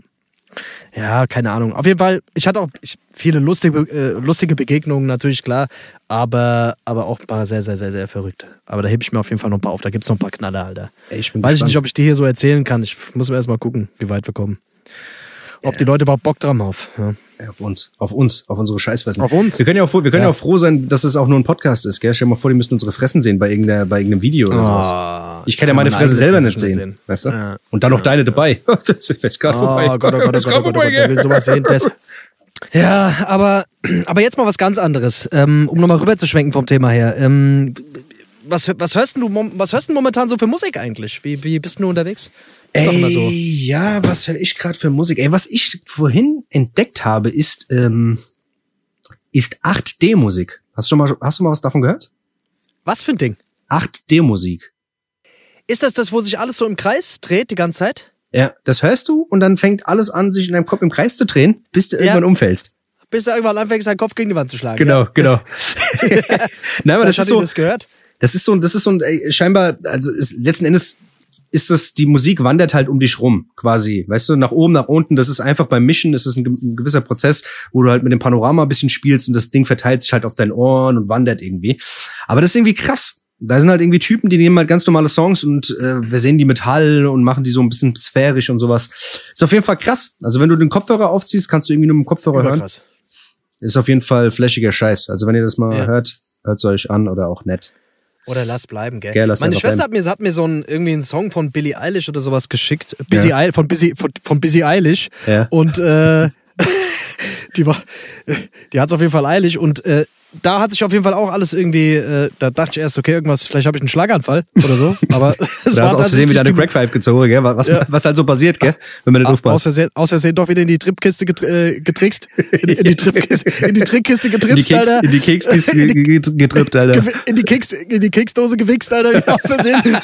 [SPEAKER 1] Ja, keine Ahnung. Auf jeden Fall, ich hatte auch ich, viele lustige, äh, lustige Begegnungen, natürlich, klar. Aber, aber auch ein paar sehr, sehr, sehr, sehr verrückt. Aber da hebe ich mir auf jeden Fall noch ein paar auf. Da gibt's noch ein paar Knaller, Alter.
[SPEAKER 2] Ey, ich
[SPEAKER 1] Weiß ich
[SPEAKER 2] gespannt.
[SPEAKER 1] nicht, ob ich die hier so erzählen kann. Ich muss mir erst mal gucken, wie weit wir kommen. Ob die Leute überhaupt Bock dran haben. Ja.
[SPEAKER 2] Auf uns, auf uns, auf unsere Scheißfressen.
[SPEAKER 1] Auf uns?
[SPEAKER 2] Wir können ja auch, froh- wir können ja. Auch froh sein, dass es auch nur ein Podcast ist, gell? Stell dir mal vor, die müssten unsere Fressen sehen bei, irgendeiner, bei irgendeinem Video oder sowas. Ich kann ja meine Fresse selber nicht sehen.
[SPEAKER 1] sehen.
[SPEAKER 2] Weißt du?
[SPEAKER 1] Ja.
[SPEAKER 2] Und dann noch deine dabei. das ist gerade
[SPEAKER 1] Oh
[SPEAKER 2] vorbei.
[SPEAKER 1] Gott, oh Gott, oh Gott, oh Gott, oh Gott, wer will sowas sehen? Das ja, aber, aber jetzt mal was ganz anderes, ähm, um nochmal rüber zu schwenken vom Thema her. Ähm, was, was, hörst du, was hörst du momentan so für Musik eigentlich? Wie, wie bist du unterwegs? Ist
[SPEAKER 2] Ey,
[SPEAKER 1] so.
[SPEAKER 2] ja, was höre ich gerade für Musik? Ey, was ich vorhin entdeckt habe, ist, ähm, ist 8D-Musik. Hast du schon mal, hast du mal was davon gehört?
[SPEAKER 1] Was für ein Ding?
[SPEAKER 2] 8D-Musik.
[SPEAKER 1] Ist das das, wo sich alles so im Kreis dreht die ganze Zeit?
[SPEAKER 2] Ja, das hörst du und dann fängt alles an, sich in deinem Kopf im Kreis zu drehen, bis du irgendwann umfällst.
[SPEAKER 1] Bis du irgendwann anfängst, deinen Kopf gegen die Wand zu schlagen.
[SPEAKER 2] Genau,
[SPEAKER 1] ja?
[SPEAKER 2] genau. Nein, aber das
[SPEAKER 1] Vielleicht
[SPEAKER 2] ist so,
[SPEAKER 1] das gehört.
[SPEAKER 2] Das ist so, das ist so ein, ey, scheinbar, also ist, letzten Endes ist das, die Musik wandert halt um dich rum, quasi. Weißt du, nach oben, nach unten, das ist einfach beim Mischen, das ist ein, ein gewisser Prozess, wo du halt mit dem Panorama ein bisschen spielst und das Ding verteilt sich halt auf deinen Ohren und wandert irgendwie. Aber das ist irgendwie krass. Da sind halt irgendwie Typen, die nehmen halt ganz normale Songs und äh, wir sehen die Metall und machen die so ein bisschen sphärisch und sowas. Ist auf jeden Fall krass. Also wenn du den Kopfhörer aufziehst, kannst du irgendwie nur mit dem Kopfhörer hören. Ist auf jeden Fall flashiger Scheiß. Also wenn ihr das mal
[SPEAKER 1] Ja.
[SPEAKER 2] hört, hört's euch an oder auch nett.
[SPEAKER 1] Oder lass bleiben, gell?
[SPEAKER 2] Gell, lass
[SPEAKER 1] Meine Schwester
[SPEAKER 2] bleiben.
[SPEAKER 1] hat mir, hat mir so einen, irgendwie einen Song von Billie Eilish oder sowas geschickt. Busy
[SPEAKER 2] Ja.
[SPEAKER 1] Eil- von, Busy, von, von Busy Eilish.
[SPEAKER 2] Ja.
[SPEAKER 1] Und äh, die war, die hat's auf jeden Fall eilig. Und äh, da hat sich auf jeden Fall auch alles irgendwie, äh, da dachte ich erst, okay, irgendwas, vielleicht habe ich einen Schlaganfall oder so. Aber es
[SPEAKER 2] Da hast du aus Versehen wieder eine
[SPEAKER 1] tatsächlich
[SPEAKER 2] Crack Five gezogen, gell? Was,
[SPEAKER 1] Ja.
[SPEAKER 2] was halt so passiert, gell? Wenn man nicht
[SPEAKER 1] die- aus
[SPEAKER 2] aufpasst.
[SPEAKER 1] Versehen, aus Versehen doch wieder in die Tripkiste getr äh, getrickst. In die, in die, Tripkiste, in die Trickkiste getrippst, Alter.
[SPEAKER 2] in die Kekskiste ge- ge- ge- getrippt, Alter.
[SPEAKER 1] In die, Keks, in die Keksdose gewichst, Alter, aus Versehen.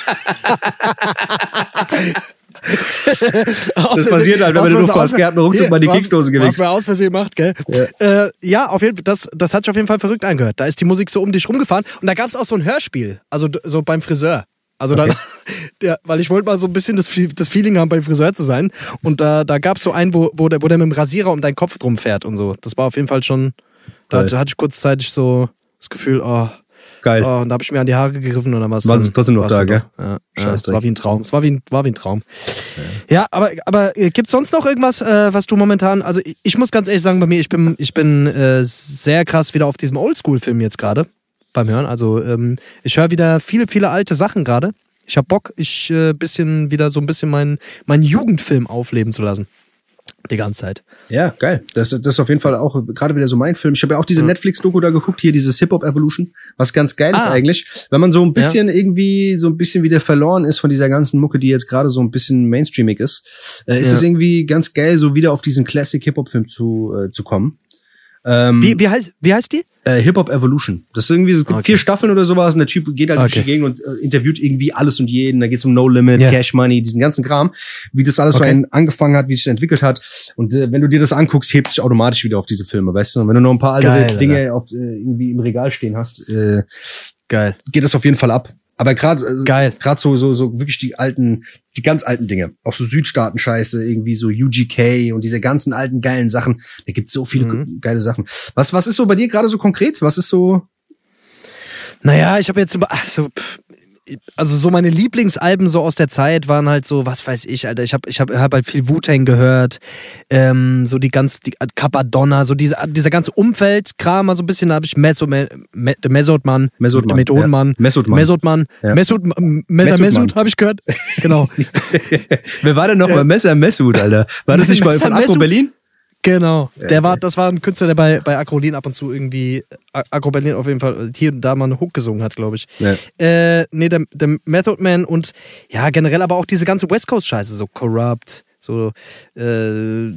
[SPEAKER 2] Das passiert halt, wenn man den Luftpass gehabt ruckzuck mal die Keksdose
[SPEAKER 1] Was
[SPEAKER 2] gewichst.
[SPEAKER 1] man aus Versehen macht, gell? Ja, äh, ja auf jeden Fall, das, das hat sich auf jeden Fall verrückt angehört. Da ist die Musik so um dich rumgefahren und da gab es auch so ein Hörspiel, also so beim Friseur. Also dann, ja, weil ich wollte mal so ein bisschen das, das Feeling haben, beim Friseur zu sein. Und da, da gab es so einen, wo, wo, der, wo der mit dem Rasierer um deinen Kopf drum fährt und so. Das war auf jeden Fall schon, da
[SPEAKER 2] Geil.
[SPEAKER 1] hatte, hatte ich kurzzeitig so das Gefühl, oh,
[SPEAKER 2] Geil.
[SPEAKER 1] Oh, und da habe ich mir an die Haare gegriffen und dann war es
[SPEAKER 2] trotzdem noch da, gell?
[SPEAKER 1] Ja, ja, es
[SPEAKER 2] Scheißdreck.
[SPEAKER 1] war wie ein Traum. Es war wie ein, war wie ein Traum. Ja, aber, aber äh, gibt's sonst noch irgendwas, äh, was du momentan, also ich, ich muss ganz ehrlich sagen, bei mir, ich bin, ich bin äh, sehr krass wieder auf diesem Oldschool-Film jetzt gerade beim Hören. Also ähm, ich höre wieder viele, viele alte Sachen gerade. Ich habe Bock, ich äh, bisschen wieder so ein bisschen meinen meinen Jugendfilm aufleben zu lassen. Die ganze Zeit.
[SPEAKER 2] Ja, geil. Das, das ist auf jeden Fall auch gerade wieder so mein Film. Ich habe ja auch diese Netflix-Doku da geguckt, hier dieses Hip-Hop Evolution, was ganz geil ist
[SPEAKER 1] Ah.
[SPEAKER 2] eigentlich. Wenn man so ein bisschen irgendwie, so ein bisschen wieder verloren ist von dieser ganzen Mucke, die jetzt gerade so ein bisschen mainstreamig ist, äh, ist
[SPEAKER 1] Ja.
[SPEAKER 2] es irgendwie ganz geil, so wieder auf diesen Classic-Hip-Hop-Film zu, äh, zu kommen. Ähm,
[SPEAKER 1] Wie, wie, heißt, wie heißt die?
[SPEAKER 2] äh, Hip-Hop Evolution. Das ist irgendwie, es gibt
[SPEAKER 1] Okay.
[SPEAKER 2] vier Staffeln oder sowas und der Typ geht halt durch
[SPEAKER 1] Okay.
[SPEAKER 2] die Gegend und äh, interviewt irgendwie alles und jeden. Da geht's um No Limit,
[SPEAKER 1] Ja.
[SPEAKER 2] Cash Money, diesen ganzen Kram, wie das alles
[SPEAKER 1] Okay.
[SPEAKER 2] so angefangen hat, wie es sich entwickelt hat. Und äh, wenn du dir das anguckst, hebt sich automatisch wieder auf diese Filme, weißt du? Und wenn du noch ein paar alte
[SPEAKER 1] Geil,
[SPEAKER 2] Dinge auf, äh, irgendwie im Regal stehen hast, äh,
[SPEAKER 1] Geil.
[SPEAKER 2] geht das auf jeden Fall ab. Aber gerade also,
[SPEAKER 1] Geil.
[SPEAKER 2] gerade so so so wirklich die alten die ganz alten Dinge, auch so Südstaaten Scheiße, irgendwie so UGK und diese ganzen alten geilen Sachen, da gibt's so viele
[SPEAKER 1] Mhm.
[SPEAKER 2] geile Sachen. Was was ist so bei dir gerade so konkret? Was ist so
[SPEAKER 1] Naja, ich habe jetzt über, ach so, pff, also so meine Lieblingsalben so aus der Zeit waren halt so, was weiß ich, Alter. Ich habe ich hab, hab halt viel Wu-Tang gehört, ähm, so die ganz, die Capadonna, so diese, dieser ganze Umfeldkram, mal so ein bisschen, da habe ich Meso, Me, Me, der Mesodmann,
[SPEAKER 2] Mesodmann,
[SPEAKER 1] der Methodenmann,
[SPEAKER 2] ja. Mesodmann.
[SPEAKER 1] Mesodmann,
[SPEAKER 2] Ja.
[SPEAKER 1] Mesud, Messer
[SPEAKER 2] Mesudmann.
[SPEAKER 1] Mesud habe ich gehört, genau.
[SPEAKER 2] Wer war denn noch mal Messer Messut, Alter? War das nicht mal
[SPEAKER 1] Messer
[SPEAKER 2] von
[SPEAKER 1] Messut?
[SPEAKER 2] Berlin?
[SPEAKER 1] Genau. Der war, das war ein Künstler, der bei, bei Akrolin ab und zu irgendwie, A- Agro Berlin auf jeden Fall hier und da mal eine Hook gesungen hat, glaube ich.
[SPEAKER 2] Ja.
[SPEAKER 1] Äh, nee, der, der Method Man und ja, generell aber auch diese ganze West Coast Scheiße, so Corrupt, so, äh,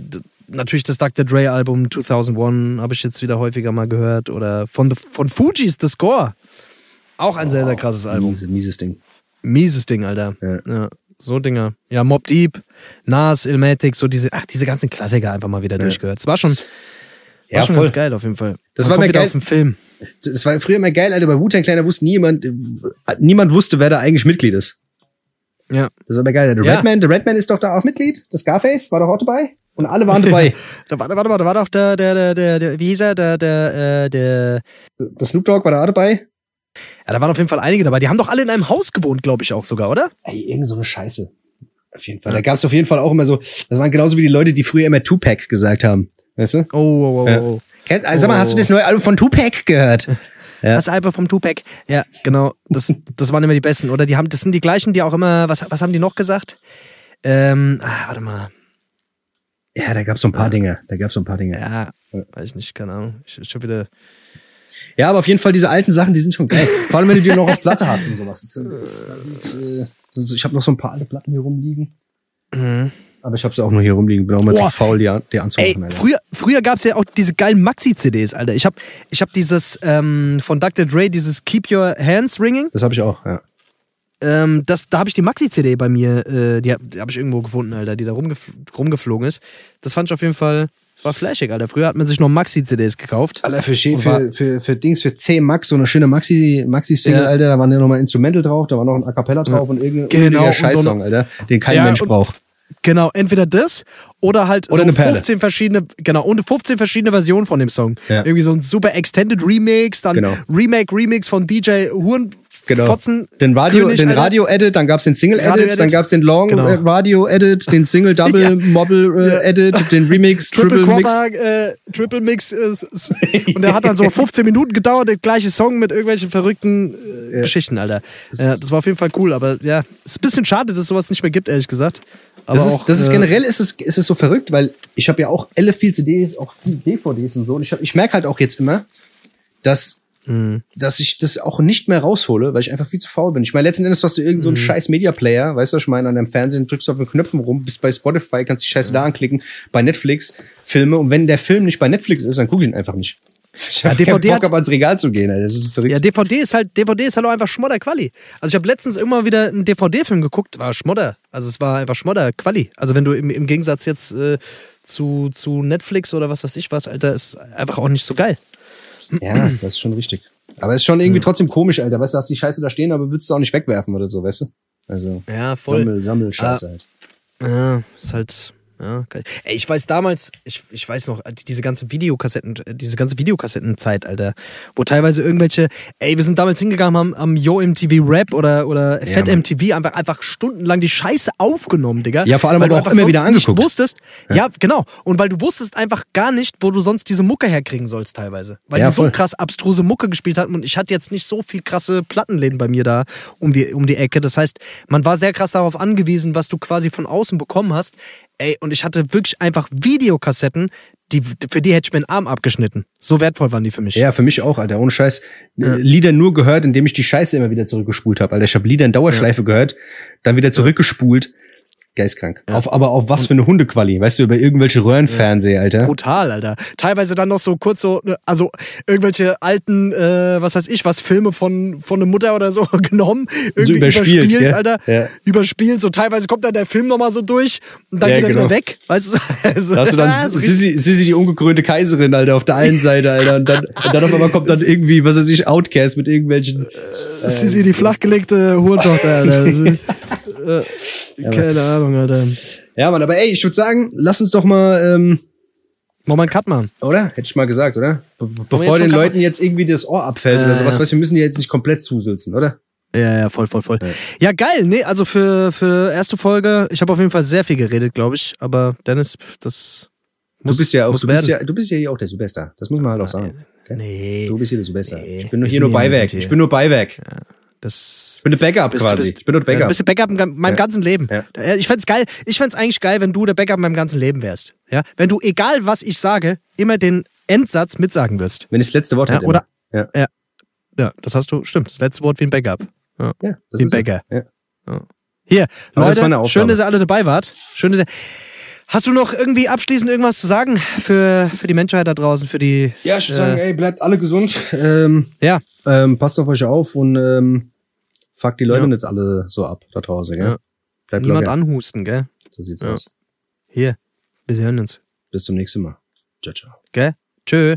[SPEAKER 1] natürlich das Dr. Dre Album 2001 habe ich jetzt wieder häufiger mal gehört oder von, the, von Fugees The Score. Auch ein sehr, sehr krasses Album.
[SPEAKER 2] Mieses, mieses Ding.
[SPEAKER 1] Mieses Ding, Alter.
[SPEAKER 2] Ja.
[SPEAKER 1] Ja. So Dinger. Ja, Mob Deep, Nas, Ilmatic, so diese, ach, diese ganzen Klassiker einfach mal wieder durchgehört. Es war schon, war
[SPEAKER 2] Ja,
[SPEAKER 1] schon
[SPEAKER 2] voll.
[SPEAKER 1] ganz geil auf jeden Fall.
[SPEAKER 2] Das
[SPEAKER 1] Man
[SPEAKER 2] war mir geil.
[SPEAKER 1] auf den Film.
[SPEAKER 2] Es war früher immer geil, Alter, bei Wu-Tang Kleiner wusste niemand, niemand wusste, wer da eigentlich Mitglied ist.
[SPEAKER 1] Ja.
[SPEAKER 2] Das war immer geil. Der
[SPEAKER 1] Ja.
[SPEAKER 2] Redman, der Redman ist doch da auch Mitglied. Das Scarface war doch auch dabei. Und alle waren dabei.
[SPEAKER 1] Da war, warte mal, da war doch der, der, der, der, der wie hieß er, der, der, äh, der,
[SPEAKER 2] Der Snoop Dogg war da auch dabei.
[SPEAKER 1] Ja, da waren auf jeden Fall einige dabei. Die haben doch alle in einem Haus gewohnt, glaube ich auch sogar, oder?
[SPEAKER 2] Ey, irgend so eine Scheiße. Auf jeden Fall. Da gab es auf jeden Fall auch immer so, das waren genauso wie die Leute, die früher immer Tupac gesagt haben. Weißt du?
[SPEAKER 1] Oh, oh, oh,
[SPEAKER 2] Ja.
[SPEAKER 1] oh.
[SPEAKER 2] Kennt, also sag mal, hast du das neue Album von Tupac gehört? Ja.
[SPEAKER 1] Das Album vom Tupac. Ja, genau. Das, das waren immer die besten. Oder die haben, das sind die gleichen, die auch immer, was, was haben die noch gesagt? Ähm, ah, warte mal.
[SPEAKER 2] Ja, da gab's so ein paar Dinge. Da gab's so ein paar Dinge.
[SPEAKER 1] Ja, weiß ich nicht, keine Ahnung. Ich, ich hab wieder.
[SPEAKER 2] Ja, aber auf jeden Fall diese alten Sachen, die sind schon geil. Vor allem, wenn du die noch auf Platte hast und sowas. Das sind, das, sind, äh, ich habe noch so ein paar alte Platten hier rumliegen. Aber ich habe sie auch nur hier rumliegen. Bin auch mal
[SPEAKER 1] Mhm.
[SPEAKER 2] Zu faul, die, an- die
[SPEAKER 1] Ey,
[SPEAKER 2] anzumachen. Alter.
[SPEAKER 1] früher, früher gab es ja auch diese geilen Maxi-CDs, Alter. Ich hab, ich hab dieses ähm, von Dr. Dre, dieses Keep Your Hands Ringing.
[SPEAKER 2] Das habe ich auch, ja.
[SPEAKER 1] Ähm, das, da habe ich die Maxi-CD bei mir, äh, die, hab- die habe ich irgendwo gefunden, Alter, die da rumgef rumgeflogen ist. Das fand ich auf jeden Fall, das war flashig, Alter. Früher hat man sich noch Maxi-CDs gekauft.
[SPEAKER 2] Alter, für,
[SPEAKER 1] war-
[SPEAKER 2] für, für, für Dings, für 10 Max, so eine schöne Maxi, Maxi-Single,
[SPEAKER 1] Ja.
[SPEAKER 2] Alter, da waren ja nochmal Instrumental drauf, da war noch ein A Cappella drauf und irgendein
[SPEAKER 1] Genau, so
[SPEAKER 2] Scheißsong,
[SPEAKER 1] noch-
[SPEAKER 2] Alter, den kein
[SPEAKER 1] Ja,
[SPEAKER 2] Mensch braucht.
[SPEAKER 1] Genau, entweder das oder halt
[SPEAKER 2] Oder
[SPEAKER 1] so
[SPEAKER 2] eine Perle.
[SPEAKER 1] 15 verschiedene, genau, und 15 verschiedene Versionen von dem Song.
[SPEAKER 2] Ja.
[SPEAKER 1] Irgendwie so ein super Extended Remix, dann
[SPEAKER 2] Genau.
[SPEAKER 1] Remake, Remix von DJ Huren.
[SPEAKER 2] Genau.
[SPEAKER 1] Fotzen,
[SPEAKER 2] den Radio,
[SPEAKER 1] König,
[SPEAKER 2] den
[SPEAKER 1] Alter.
[SPEAKER 2] Radio-Edit, dann gab's den Single-Edit,
[SPEAKER 1] Radio-Edit.
[SPEAKER 2] dann gab's den Long
[SPEAKER 1] Genau.
[SPEAKER 2] äh, Radio-Edit, den Single-Double-Mobile-Edit, den Remix,
[SPEAKER 1] Triple
[SPEAKER 2] Triple-Mix.
[SPEAKER 1] Quapper, äh, Triple Mix ist, und der hat dann so 15 Minuten gedauert, der gleiche Song mit irgendwelchen verrückten äh, Geschichten, Alter. Ja, das war auf jeden Fall cool, aber ja, ist ein bisschen schade, dass es sowas nicht mehr gibt, ehrlich gesagt. Aber
[SPEAKER 2] Das ist,
[SPEAKER 1] auch,
[SPEAKER 2] das ist
[SPEAKER 1] äh,
[SPEAKER 2] generell ist es, ist es so verrückt, weil ich habe ja auch elle viel CDs, auch viel DVDs und so. Und ich, hab- ich merke halt auch jetzt immer, dass,
[SPEAKER 1] Mhm.
[SPEAKER 2] dass ich das auch nicht mehr raushole, weil ich einfach viel zu faul bin. Ich meine, letzten Endes hast du irgend so einen
[SPEAKER 1] Mhm.
[SPEAKER 2] scheiß Media Player, weißt du, was ich meine, an deinem Fernsehen drückst du auf den Knöpfen rum, bist bei Spotify, kannst die Scheiße da anklicken, bei Netflix Filme. Und wenn der Film nicht bei Netflix ist, dann gucke ich ihn einfach nicht. Ich habe keinen
[SPEAKER 1] DVD
[SPEAKER 2] Bock,
[SPEAKER 1] hat-
[SPEAKER 2] aber ans Regal zu gehen. Alter. Das ist verrückt.
[SPEAKER 1] Ja, DVD ist halt, DVD ist halt auch einfach Schmodder Quali. Also ich habe letztens immer wieder einen DVD-Film geguckt, war Schmodder. Also es war einfach Schmodder Quali. Also wenn du im, im Gegensatz jetzt äh, zu, zu Netflix oder was weiß ich was, Alter, ist einfach auch nicht so geil.
[SPEAKER 2] Ja, das ist schon richtig. Aber es ist schon irgendwie trotzdem komisch, Alter. Weißt du, hast die Scheiße da stehen, aber willst du auch nicht wegwerfen oder so, weißt du? Also,
[SPEAKER 1] Ja, voll.
[SPEAKER 2] Sammel, Sammel, Scheiße
[SPEAKER 1] Ah.
[SPEAKER 2] halt.
[SPEAKER 1] Ja, ist halt. Ja, geil. Ey, ich weiß damals, ich, ich weiß noch, diese ganze Videokassetten, diese ganze Videokassettenzeit, Alter, wo teilweise irgendwelche, ey, wir sind damals hingegangen, haben am Yo MTV Rap oder, oder Fett
[SPEAKER 2] Mann.
[SPEAKER 1] MTV einfach, einfach stundenlang die Scheiße aufgenommen, Digga.
[SPEAKER 2] Ja, vor allem
[SPEAKER 1] weil du
[SPEAKER 2] auch immer wieder
[SPEAKER 1] nicht
[SPEAKER 2] angeguckt.
[SPEAKER 1] wusstest, ja. genau. Und weil du wusstest einfach gar nicht, wo du sonst diese Mucke herkriegen sollst teilweise. Weil
[SPEAKER 2] Ja,
[SPEAKER 1] die so
[SPEAKER 2] voll.
[SPEAKER 1] krass abstruse Mucke gespielt hatten und ich hatte jetzt nicht so viel krasse Plattenläden bei mir da um die, um die Ecke. Das heißt, man war sehr krass darauf angewiesen, was du quasi von außen bekommen hast. Ey, und ich hatte wirklich einfach Videokassetten, die, für die hätte ich mir den Arm abgeschnitten. So wertvoll waren die für mich.
[SPEAKER 2] Ja, für mich auch, Alter. Ohne Scheiß. Äh, Lieder nur gehört, indem ich die Scheiße immer wieder zurückgespult habe. Alter, ich habe Lieder in Dauerschleife gehört, dann wieder zurückgespult. Geistkrank. Auf, aber auf was für eine Hundequali, weißt du, über irgendwelche Röhrenfernseher, Alter.
[SPEAKER 1] Brutal, Alter. Teilweise dann noch so kurz so, ne, also irgendwelche alten, äh, was weiß ich, was Filme von, von einer Mutter oder so genommen, irgendwie
[SPEAKER 2] überspielt,
[SPEAKER 1] überspielt,
[SPEAKER 2] gell?
[SPEAKER 1] Alter.
[SPEAKER 2] Ja.
[SPEAKER 1] Überspielt, so teilweise kommt dann der Film nochmal so durch und dann
[SPEAKER 2] Ja,
[SPEAKER 1] geht er
[SPEAKER 2] genau.
[SPEAKER 1] wieder weg. Weißt du? Also,
[SPEAKER 2] Da hast du dann
[SPEAKER 1] so
[SPEAKER 2] Sissi, Sissi die ungekrönte Kaiserin, Alter, auf der einen Seite, Alter. Und dann, und dann auf einmal kommt dann irgendwie, was weiß ich, Outcast mit irgendwelchen.
[SPEAKER 1] Sissi, die flachgelegte Hurentochter, Alter. Äh, keine Ahnung, Alter.
[SPEAKER 2] Ja, Mann, aber ey, ich würde sagen, lass uns doch mal, ähm,
[SPEAKER 1] wir einen Cut machen?
[SPEAKER 2] oder? Hätte ich mal gesagt, oder? Be bevor den Leuten jetzt irgendwie das Ohr abfällt oder
[SPEAKER 1] Äh,
[SPEAKER 2] sowas,
[SPEAKER 1] ja.
[SPEAKER 2] weißt wir müssen die jetzt nicht komplett zusülzen, oder?
[SPEAKER 1] Ja, ja, voll, voll, voll. Ja, geil. Nee, also für, für erste Folge, ich habe auf jeden Fall sehr viel geredet, glaube ich. Aber Dennis, das muss,
[SPEAKER 2] Du bist ja auch, du bist ja, du bist ja hier auch der Superstar. Das muss man halt auch sagen. Okay?
[SPEAKER 1] Nee,
[SPEAKER 2] Du bist hier der Superstar.
[SPEAKER 1] Nee,
[SPEAKER 2] ich bin nur hier nur Beiwerk. Ich bin nur Beiwerk.
[SPEAKER 1] Das
[SPEAKER 2] Ich bin der Backup
[SPEAKER 1] bist,
[SPEAKER 2] quasi.
[SPEAKER 1] bist,
[SPEAKER 2] ich bin
[SPEAKER 1] Ja,
[SPEAKER 2] Backup.
[SPEAKER 1] bist du Backup in ga- meinem
[SPEAKER 2] Ja.
[SPEAKER 1] ganzen Leben.
[SPEAKER 2] Ja.
[SPEAKER 1] Ich fänd's geil. Ich fänd's eigentlich geil, wenn du der Backup in meinem ganzen Leben wärst. Ja, wenn du egal was ich sage, immer den Endsatz mitsagen würdest.
[SPEAKER 2] Wenn ich das letzte Wort
[SPEAKER 1] Ja,
[SPEAKER 2] hätte.
[SPEAKER 1] oder?
[SPEAKER 2] Ja.
[SPEAKER 1] Ja. Ja, das hast du. Stimmt. Das letzte Wort wie ein Backup. Ja.
[SPEAKER 2] Ja, das
[SPEAKER 1] Wie ein
[SPEAKER 2] so.
[SPEAKER 1] Bäcker.
[SPEAKER 2] Ja.
[SPEAKER 1] Hier, Leute, schön, dass ihr alle dabei wart. Schön, dass ihr Hast du noch irgendwie abschließend irgendwas zu sagen für, für die Menschheit da draußen, für die.
[SPEAKER 2] Ja, ich würde
[SPEAKER 1] äh,
[SPEAKER 2] sagen, ey, bleibt alle gesund. Ähm,
[SPEAKER 1] Ja,
[SPEAKER 2] ähm, passt auf euch auf und ähm, fuckt die Leute
[SPEAKER 1] Ja.
[SPEAKER 2] nicht alle so ab da draußen, gell?
[SPEAKER 1] Ja.
[SPEAKER 2] Bleibt
[SPEAKER 1] niemand
[SPEAKER 2] locker.
[SPEAKER 1] anhusten, gell?
[SPEAKER 2] So sieht's
[SPEAKER 1] Ja.
[SPEAKER 2] aus.
[SPEAKER 1] Hier, wir sehen uns.
[SPEAKER 2] Bis zum nächsten Mal. Ciao, ciao.
[SPEAKER 1] Gell? Tschö.